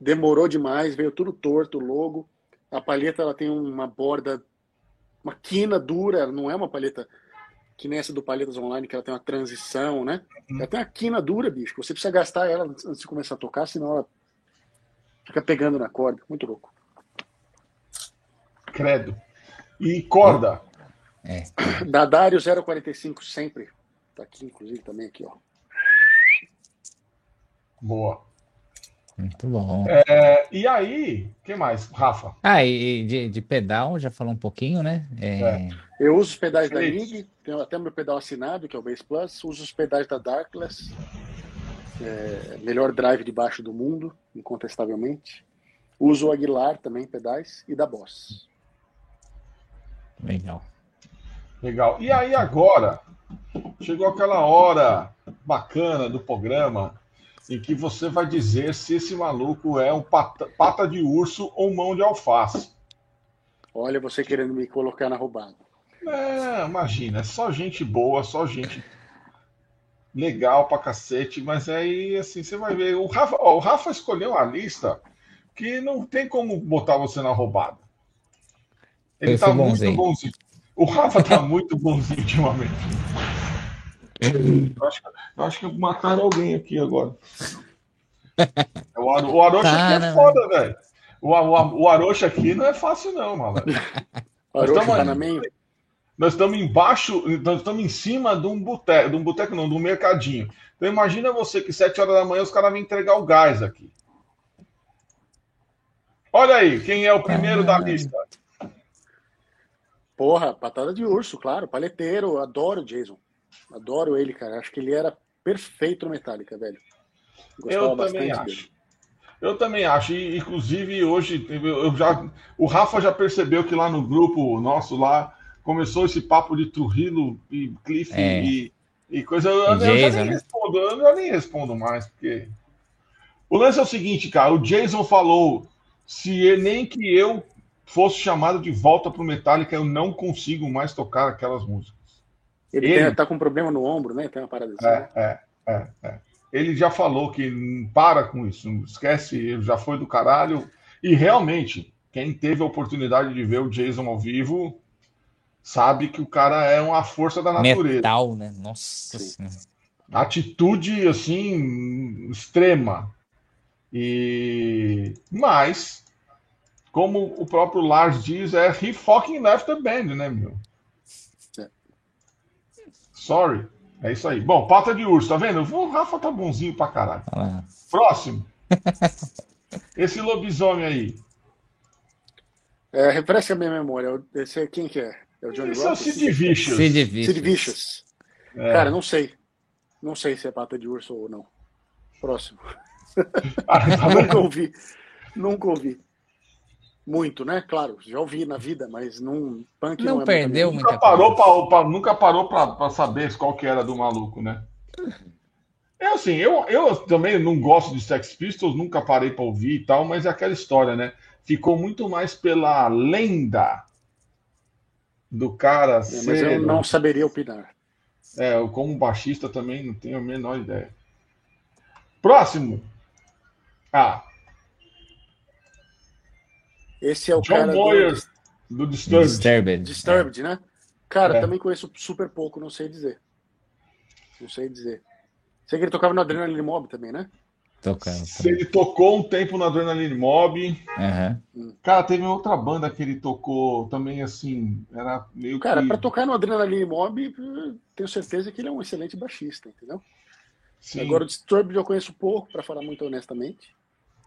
Demorou demais, veio tudo torto, o logo. A palheta ela tem uma borda, uma quina dura, não é uma palheta que nem essa do Palhetas Online, que ela tem uma transição, né? Uhum. Ela tem uma quina dura, bicho. Você precisa gastar ela antes de começar a tocar, senão ela fica pegando na corda. Muito louco. Credo. E corda? É. Da Dario 045 sempre. Tá aqui, inclusive, também aqui, ó. Boa. Muito bom. É, e aí, o que mais, Rafa? Ah, e de, de, pedal, já falou um pouquinho, né? É... É. Eu uso os pedais da Ig, tenho até meu pedal assinado, que é o Base Plus, uso os pedais da Darkless, é, melhor drive de baixo do mundo, incontestavelmente. Uso o Aguilar também, pedais, e da Boss. Legal. Legal. E aí agora, chegou aquela hora bacana do programa em que você vai dizer se esse maluco é um pata, pata de urso ou mão de alface. Olha, você querendo me colocar na roubada. É, imagina, é só gente boa, só gente legal pra cacete, mas aí, assim, você vai ver. O Rafa, ó, o Rafa escolheu uma lista que não tem como botar você na roubada. Ele tá muito bonzinho. bonzinho. O Rafa tá muito bonzinho ultimamente. Eu acho, eu acho que mataram alguém aqui agora. O, Aro, o Arocha aqui é foda, velho. O, o, o Arocha aqui não é fácil, não, malandro. Nós estamos tá na Nós estamos embaixo, nós estamos em cima de um boteco, de um boteco não, de um mercadinho. Então imagina você que sete horas da manhã os caras vêm entregar o gás aqui. Olha aí, quem é o primeiro da lista? Porra, patada de urso, claro, paleteiro, adoro o Jason. Adoro ele, cara. Acho que ele era perfeito no Metallica, velho. Gostava eu também acho. Dele. Eu também acho. E, inclusive, hoje, eu já, o Rafa já percebeu que lá no grupo nosso lá começou esse papo de Trujillo e Cliff é. e, e coisa. Eu, eu, Jason, já nem né? respondo, eu nem respondo mais, porque. O lance é o seguinte, cara. O Jason falou: se ele, nem que eu fosse chamado de volta pro Metallica, eu não consigo mais tocar aquelas músicas. Ele, ele... Tem, tá com um problema no ombro, né? Tem uma parada assim. É, né? é, é, é. Ele já falou que para com isso, esquece, ele já foi do caralho. E realmente, quem teve a oportunidade de ver o Jason ao vivo sabe que o cara é uma força da natureza. Metal, né? Nossa Atitude, assim, extrema. E... Mas, como o próprio Lars diz, é he fucking left the band, né, meu? Sorry. É isso aí. Bom, pata de urso, tá vendo? O Rafa tá bonzinho pra caralho. Ah. Próximo. Esse lobisomem aí. É, refresca a minha memória. Esse é quem que é? É o Johnny Esse Ross? é o Sid Vicious. Sid Vicious. Sid Vicious. É. Cara, não sei. Não sei se é pata de urso ou não. Próximo. Ah, tá Nunca ouvi. Nunca ouvi. muito, né? Claro, já ouvi na vida, mas não punk não, não é perdeu muito. Nunca parou para pra, nunca parou para saber qual que era do maluco, né? É assim, eu, eu também não gosto de Sex Pistols, nunca parei para ouvir e tal, mas é aquela história, né? Ficou muito mais pela lenda do cara. É, ser... Mas eu não saberia opinar. É, eu como baixista também não tenho a menor ideia. Próximo. Ah. Esse é o John cara Moyer, do... do Disturbed. Disturbed, Disturbed é. né? Cara, é. também conheço super pouco, não sei dizer. Não sei dizer. Sei que ele tocava no Adrenaline Mob também, né? Tocando. Ele tocou um tempo no Adrenaline Mob. Uhum. Cara, teve outra banda que ele tocou também, assim, era meio Cara, que... pra tocar no Adrenaline Mob, tenho certeza que ele é um excelente baixista, entendeu? Sim. Agora o Disturbed eu conheço pouco, para falar muito honestamente,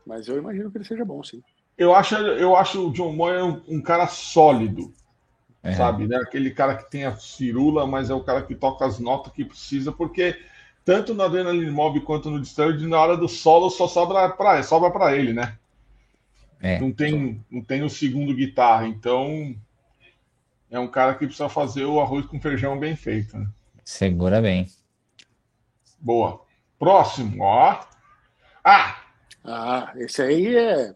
mas eu imagino que ele seja bom, sim. Eu acho, eu acho o John Moyer um, um cara sólido, é. sabe? Né? Aquele cara que tem a firula, mas é o cara que toca as notas que precisa, porque tanto no Adrenaline Mob quanto no Disturbed, na hora do solo só sobra para sobra pra ele, né? É. Não, tem, não tem o segundo guitarra, então é um cara que precisa fazer o arroz com feijão bem feito. Né? Segura bem. Boa. Próximo, ó. Ah! Ah, esse aí é.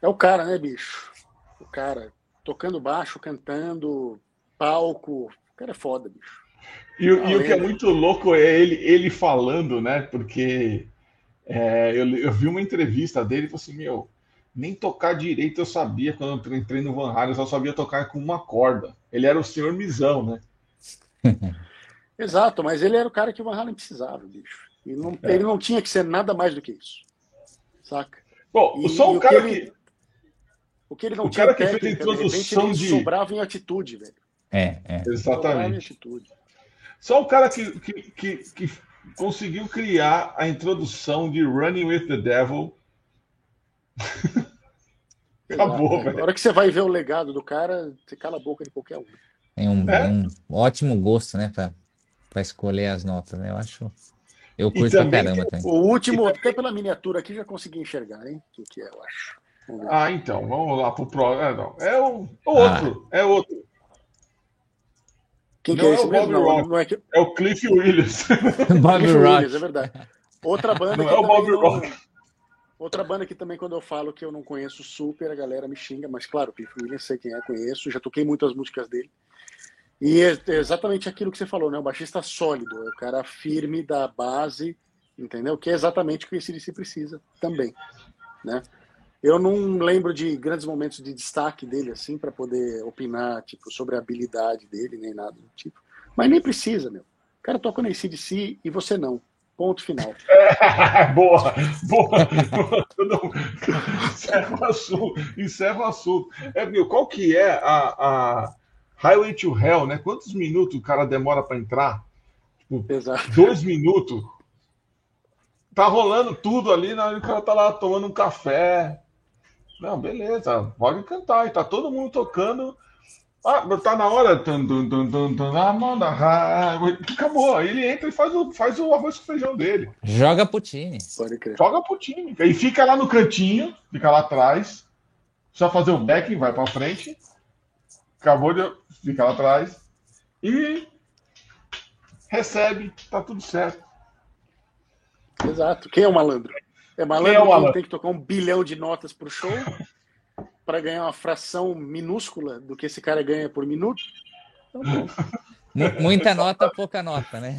É o cara, né, bicho? O cara tocando baixo, cantando, palco. O cara é foda, bicho. E, e, o que é muito louco é ele, ele falando, né? Porque é, eu, eu, vi uma entrevista dele e falei assim: Meu, nem tocar direito eu sabia quando eu entrei no Van Halen, eu só sabia tocar com uma corda. Ele era o senhor Misão, né? Exato, mas ele era o cara que o Van Halen precisava, bicho. E não, é. ele não tinha que ser nada mais do que isso. Saca? Bom, e, só o cara que. Ele, o que ele não o tinha cara que técnica, fez a introdução repente, de. sobrava em atitude, velho. É, é. Exatamente. Em atitude. Só o cara que, que, que, que conseguiu criar a introdução de Running with the Devil. Acabou, velho. Na hora que você vai ver o legado do cara, você cala a boca de qualquer um. Tem um, é? um ótimo gosto, né, para escolher as notas, né? Eu acho. Eu curto pra caramba também. O último, até pela miniatura aqui, já consegui enxergar, hein? O que, que é, eu acho. Ah, então, vamos lá pro próximo. É, não. é o, o outro, ah. é outro. Quem não que é, é esse o Bob Rock, não, é, que... é, o Cliff Williams. Bob Cliff Rock. Williams, é verdade. Outra banda não é o Bob Rock. Outra banda que também, quando eu falo que eu não conheço super, a galera me xinga, mas claro, Cliff Williams, sei quem é, conheço, já toquei muitas músicas dele. E é exatamente aquilo que você falou, né? O baixista sólido, é o cara firme da base, entendeu? Que é exatamente o que esse se precisa também, né? Eu não lembro de grandes momentos de destaque dele, assim, para poder opinar, tipo, sobre a habilidade dele, nem nada do tipo. Mas nem precisa, meu. O cara toca no ACDC e você não. Ponto final. É, boa, boa. encerra o assunto. Encerra o assunto. É, meu, qual que é a, a Highway to Hell, né? Quantos minutos o cara demora para entrar? Tipo, Exato. Dois minutos. Tá rolando tudo ali, na hora o cara tá lá tomando um café, não, beleza, pode cantar. E tá todo mundo tocando. Ah, tá na hora. Acabou. Aí ele entra e faz o, faz o arroz com feijão dele. Joga pro time. Joga pro time. E fica lá no cantinho, fica lá atrás. Só fazer o backing, vai pra frente. Acabou de. Fica lá atrás. E recebe, tá tudo certo. Exato. Quem é o malandro? É malandro, é malandro? tem que tocar um bilhão de notas pro show para ganhar uma fração minúscula do que esse cara ganha por minuto. Então, Muita nota, pouca nota, né?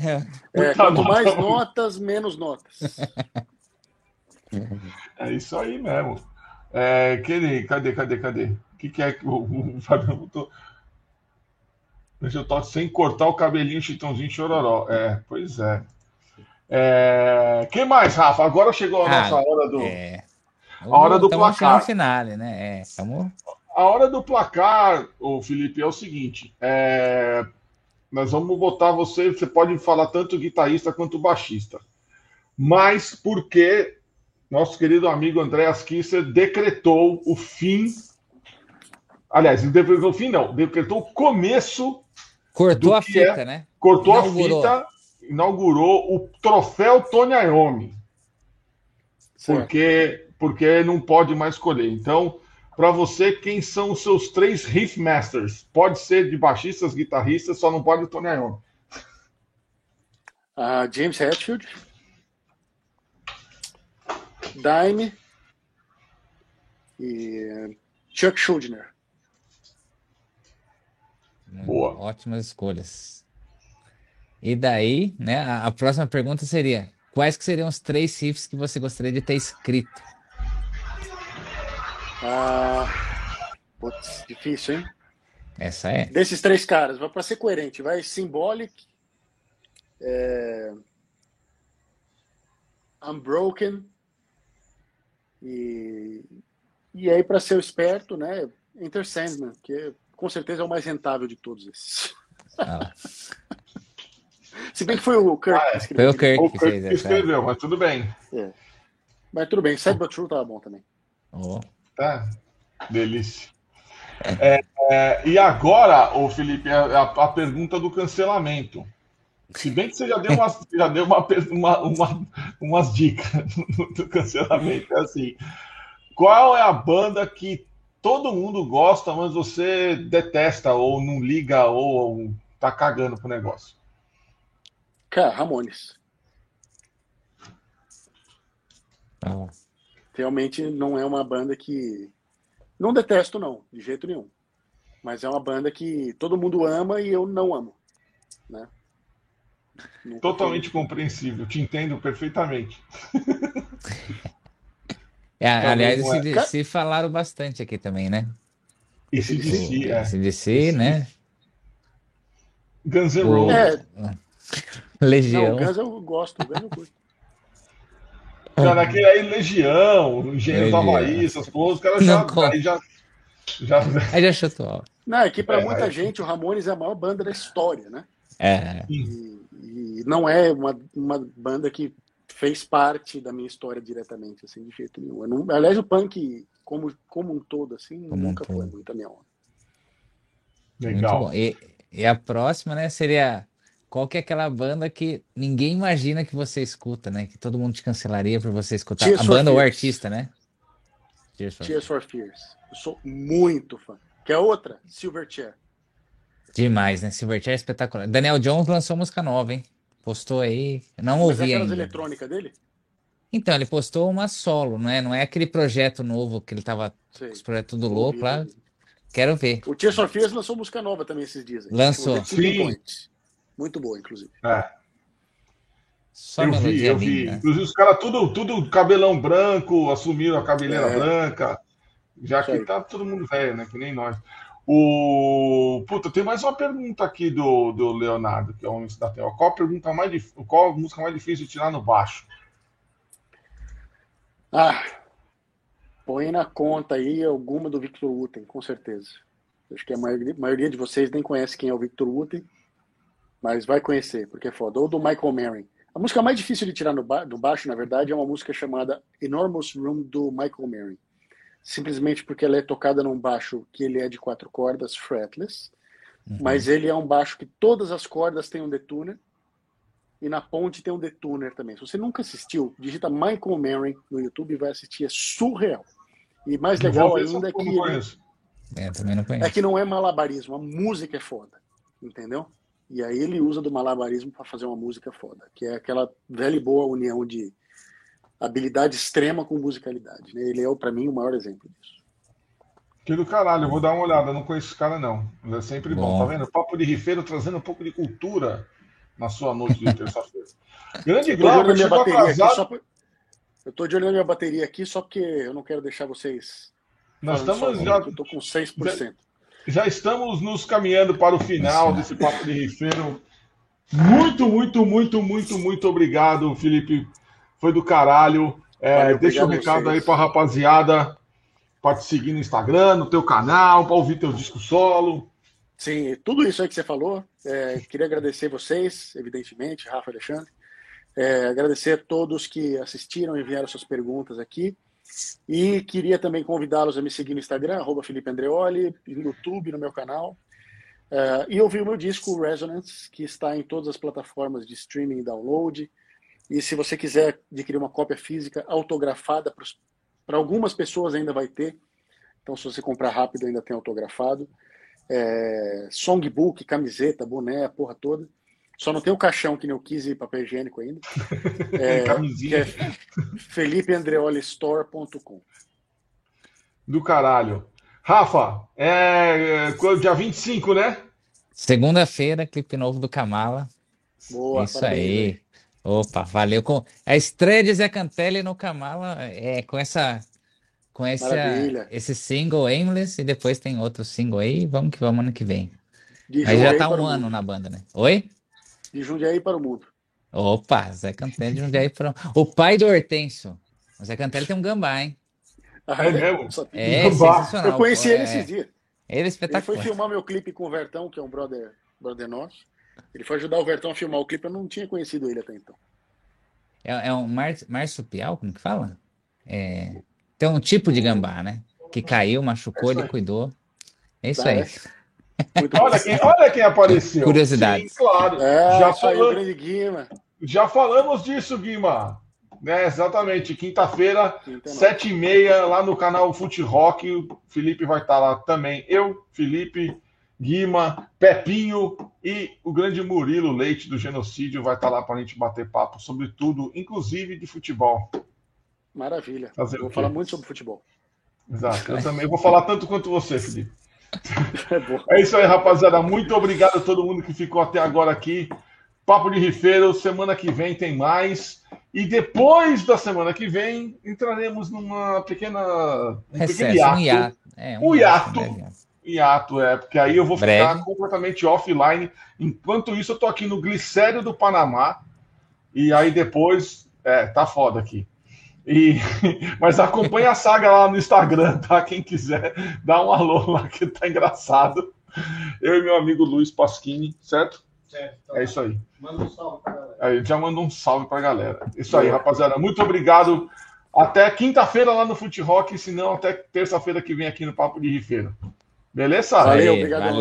É, quanto mais notas, menos notas. É isso aí mesmo. É, cadê, cadê, cadê, cadê? O que, que é que o, o Fábio botou? Deixa eu tocar sem cortar o cabelinho chitãozinho chororó. É, pois é. É... Quem mais, Rafa? Agora chegou a ah, nossa hora do. É... A hora do placar. No finale, né? É, tamo... A hora do placar, o Felipe, é o seguinte: é... nós vamos botar você. Você pode falar tanto guitarrista quanto baixista, mas porque nosso querido amigo Andréas Kisser decretou o fim. Aliás, decretou o fim, não, decretou o começo. Cortou a fita, é... né? Cortou Inaugurou. a fita inaugurou o troféu Tony Iommi. Porque, porque não pode mais escolher. Então, para você, quem são os seus três riff masters? Pode ser de baixistas, guitarristas, só não pode o Tony Iommi. Uh, James Hetfield, Dime e Chuck Schuldiner. Boa. Ótimas escolhas. E daí, né, a, a, próxima pergunta seria: quais que seriam os três riffs que você gostaria de ter escrito? Ah, putz, difícil, hein? Essa é. Desses três caras, vai para ser coerente, vai Symbolic, é... Unbroken e, e aí para ser esperto, né? Enter Sandman, que com certeza é o mais rentável de todos esses. Ah. Se bem que foi o Kirk ah, é. que escreveu. Foi o Kirk, o Kirk que, fez, que escreveu, mas tudo bem. É. Mas tudo bem, Sad But True tava bom também. Oh. Tá, delícia. É, é, e agora, o Felipe, é a, a, pergunta do cancelamento. Se bem que você já deu, umas, já deu uma, uma, uma, umas dicas do cancelamento, é assim. Qual é a banda que todo mundo gosta, mas você detesta, ou não liga, ou tá cagando pro negócio? Cara, Ramones. Ah. Realmente não é uma banda que. Não detesto, não, de jeito nenhum. Mas é uma banda que todo mundo ama e eu não amo. Né? Totalmente compreensível, te entendo perfeitamente. É, aliás, esse DC falaram bastante aqui também, né? Esse DC, é. Esse DC, né? Guns N' Roses. É. Legião. Não, Guns eu gosto, Guns eu gosto. Cara, aquele aí, Legião, Engenheiro do Havaí, essas coisas, os caras já, aí já, já. Aí já chutou. Não, é que para é, muita aí... gente o Ramones é a maior banda da história, né? É. E, e não é uma, uma banda que fez parte da minha história diretamente, assim, de jeito nenhum. Não, aliás, o punk, como, como um todo, assim, como nunca um foi muito a minha onda. Legal. E, e, a próxima, né, seria qual que é aquela banda que ninguém imagina que você escuta, né? Que todo mundo te cancelaria por você escutar. Tears a banda ou o artista, né? Tears for, Tears for Fears. Eu sou muito fã. Que é outra, Silverchair. Demais, né? Silverchair é espetacular. Daniel Jones lançou música nova, hein? Postou aí. Não Mas ouvi é ainda. eletrônica dele? Então, ele postou uma solo, não é? Não é aquele projeto novo que ele tava Sei. com os projetos tudo louco lá. Quero ver. O Tears for Fears lançou música nova também esses dias. Lançou. Sim. Muito boa, inclusive. É. Só eu vi, eu vi. Inclusive, os caras tudo, tudo cabelão branco, assumiram a cabeleira é. branca. Já que tá todo mundo velho, né? Que nem nós. O... Puta, tem mais uma pergunta aqui do, do Leonardo, que é o homem da tela. Qual a pergunta mais dif... Qual a música mais difícil de tirar no baixo? Ah, põe na conta aí alguma do Victor Uten, com certeza. Acho que a maioria, a maioria de vocês nem conhece quem é o Victor Uten, mas vai conhecer, porque é foda. Ou do Michael Marin. A música mais difícil de tirar no, ba do baixo, na verdade, é uma música chamada Enormous Room do Michael Marin simplesmente porque ela é tocada num baixo que ele é de quatro cordas, fretless, uhum. mas ele é um baixo que todas as cordas têm um detuner e na ponte tem um detuner também. Se você nunca assistiu, digita Michael Marin no YouTube e vai assistir, é surreal. E mais legal ainda é que ele, é, também não conheço. é que não é malabarismo, a música é foda, entendeu? E aí ele usa do malabarismo para fazer uma música foda, que é aquela velha e boa união de habilidade extrema com musicalidade. Né? Ele é, para mim, o maior exemplo disso. Que do caralho, eu vou dar uma olhada, eu não conheço esse cara, não. Mas é sempre bom, bom tá vendo? Papo de rifeiro trazendo um pouco de cultura na sua noite de terça-feira. Grande Glauber, chegou atrasado. Por... Eu tô de olho na minha bateria aqui só porque eu não quero deixar vocês. Nós estamos já. Eu tô com 6%. Já, estamos nos caminhando para o final desse papo de rifeiro. Muito, muito, muito, muito, muito obrigado, Felipe, foi do caralho. É, Valeu, deixa um recado aí pra rapaziada para te seguir no Instagram, no teu canal, para ouvir teu disco solo. Sim, tudo isso aí que você falou. É, queria agradecer vocês, evidentemente, Rafa e Alexandre. É, agradecer a todos que assistiram e enviaram suas perguntas aqui. E queria também convidá-los a me seguir no Instagram, arroba Felipe Andreoli, no YouTube, no meu canal. É, e ouvir o meu disco Resonance, que está em todas as plataformas de streaming e download. E se você quiser adquirir uma cópia física autografada, para algumas pessoas ainda vai ter, Então, se você comprar rápido, ainda tem autografado. É, songbook, camiseta, boné, a porra toda. Só não tem o caixão que nem eu quis e papel higiênico ainda. É, que é felipeandreolistore.com. Do caralho. Rafa, é, é dia 25, né? Segunda-feira, clipe novo do Kamala. Boa, Isso parabéns, aí. Opa, valeu. Com a estreia de Zé Cantelli no Kamala é com essa com esse, esse single Aimless e depois tem outro single aí. Vamos que vamos ano que vem. De aí já tá um ano na banda, né? Oi? De Jundiaí para o mundo. Opa, Zé Cantelli de Jundiaí para o pai do Hortêncio. O Zé Cantelli tem um gambá, hein? Ah, é mesmo? É, sensacional. Eu conheci pô, ele é... esses dias. Ele é espetacular. Ele foi filmar meu clipe com o Vertão, que é um brother, brother nosso. Ele foi ajudar o Vertão a filmar o clipe, eu não tinha conhecido ele até então. É, é um mar, marsupial, como que fala? É, tem um tipo de gambá, né? Que caiu, machucou, é ele cuidou. É isso tá, aí. Olha, quem, olha quem apareceu. Curiosidade. Sim, claro. É, já, falamos, Guima. já falamos disso, Guima. Né, exatamente. Quinta-feira, sete e meia, lá no canal Fute Rock. O Felipe vai estar lá também. Eu, Felipe, Guima, Pepinho e o grande Murilo Leite do Genocídio vai estar lá para a gente bater papo sobre tudo, inclusive de futebol. Maravilha. Fazer vou falar muito sobre futebol. Exato. Eu também vou falar tanto quanto você, Felipe. É, é isso aí, rapaziada. Muito obrigado a todo mundo que ficou até agora aqui. Papo de Rifeiro, semana que vem tem mais. E depois da semana que vem, entraremos numa pequena. Um Recesso, hiato. Um hiato. É, um, um hiato. hiato. Hiato, é, porque aí eu vou Breve. ficar completamente offline. Enquanto isso, eu tô aqui no Glicério do Panamá. E aí depois. É, tá foda aqui. E, mas acompanha a saga lá no Instagram, tá? Quem quiser, dá um alô lá que tá engraçado. Eu e meu amigo Luiz Pasquini, certo? Certo. Tá é isso aí. Manda um salve pra galera. Aí, já manda um salve pra galera. Isso aí, rapaziada. Muito obrigado. Até quinta-feira lá no Fute Rock, se não até terça-feira que vem aqui no Papo de Rifeiro. Beleza? Valeu, obrigado. Valeu.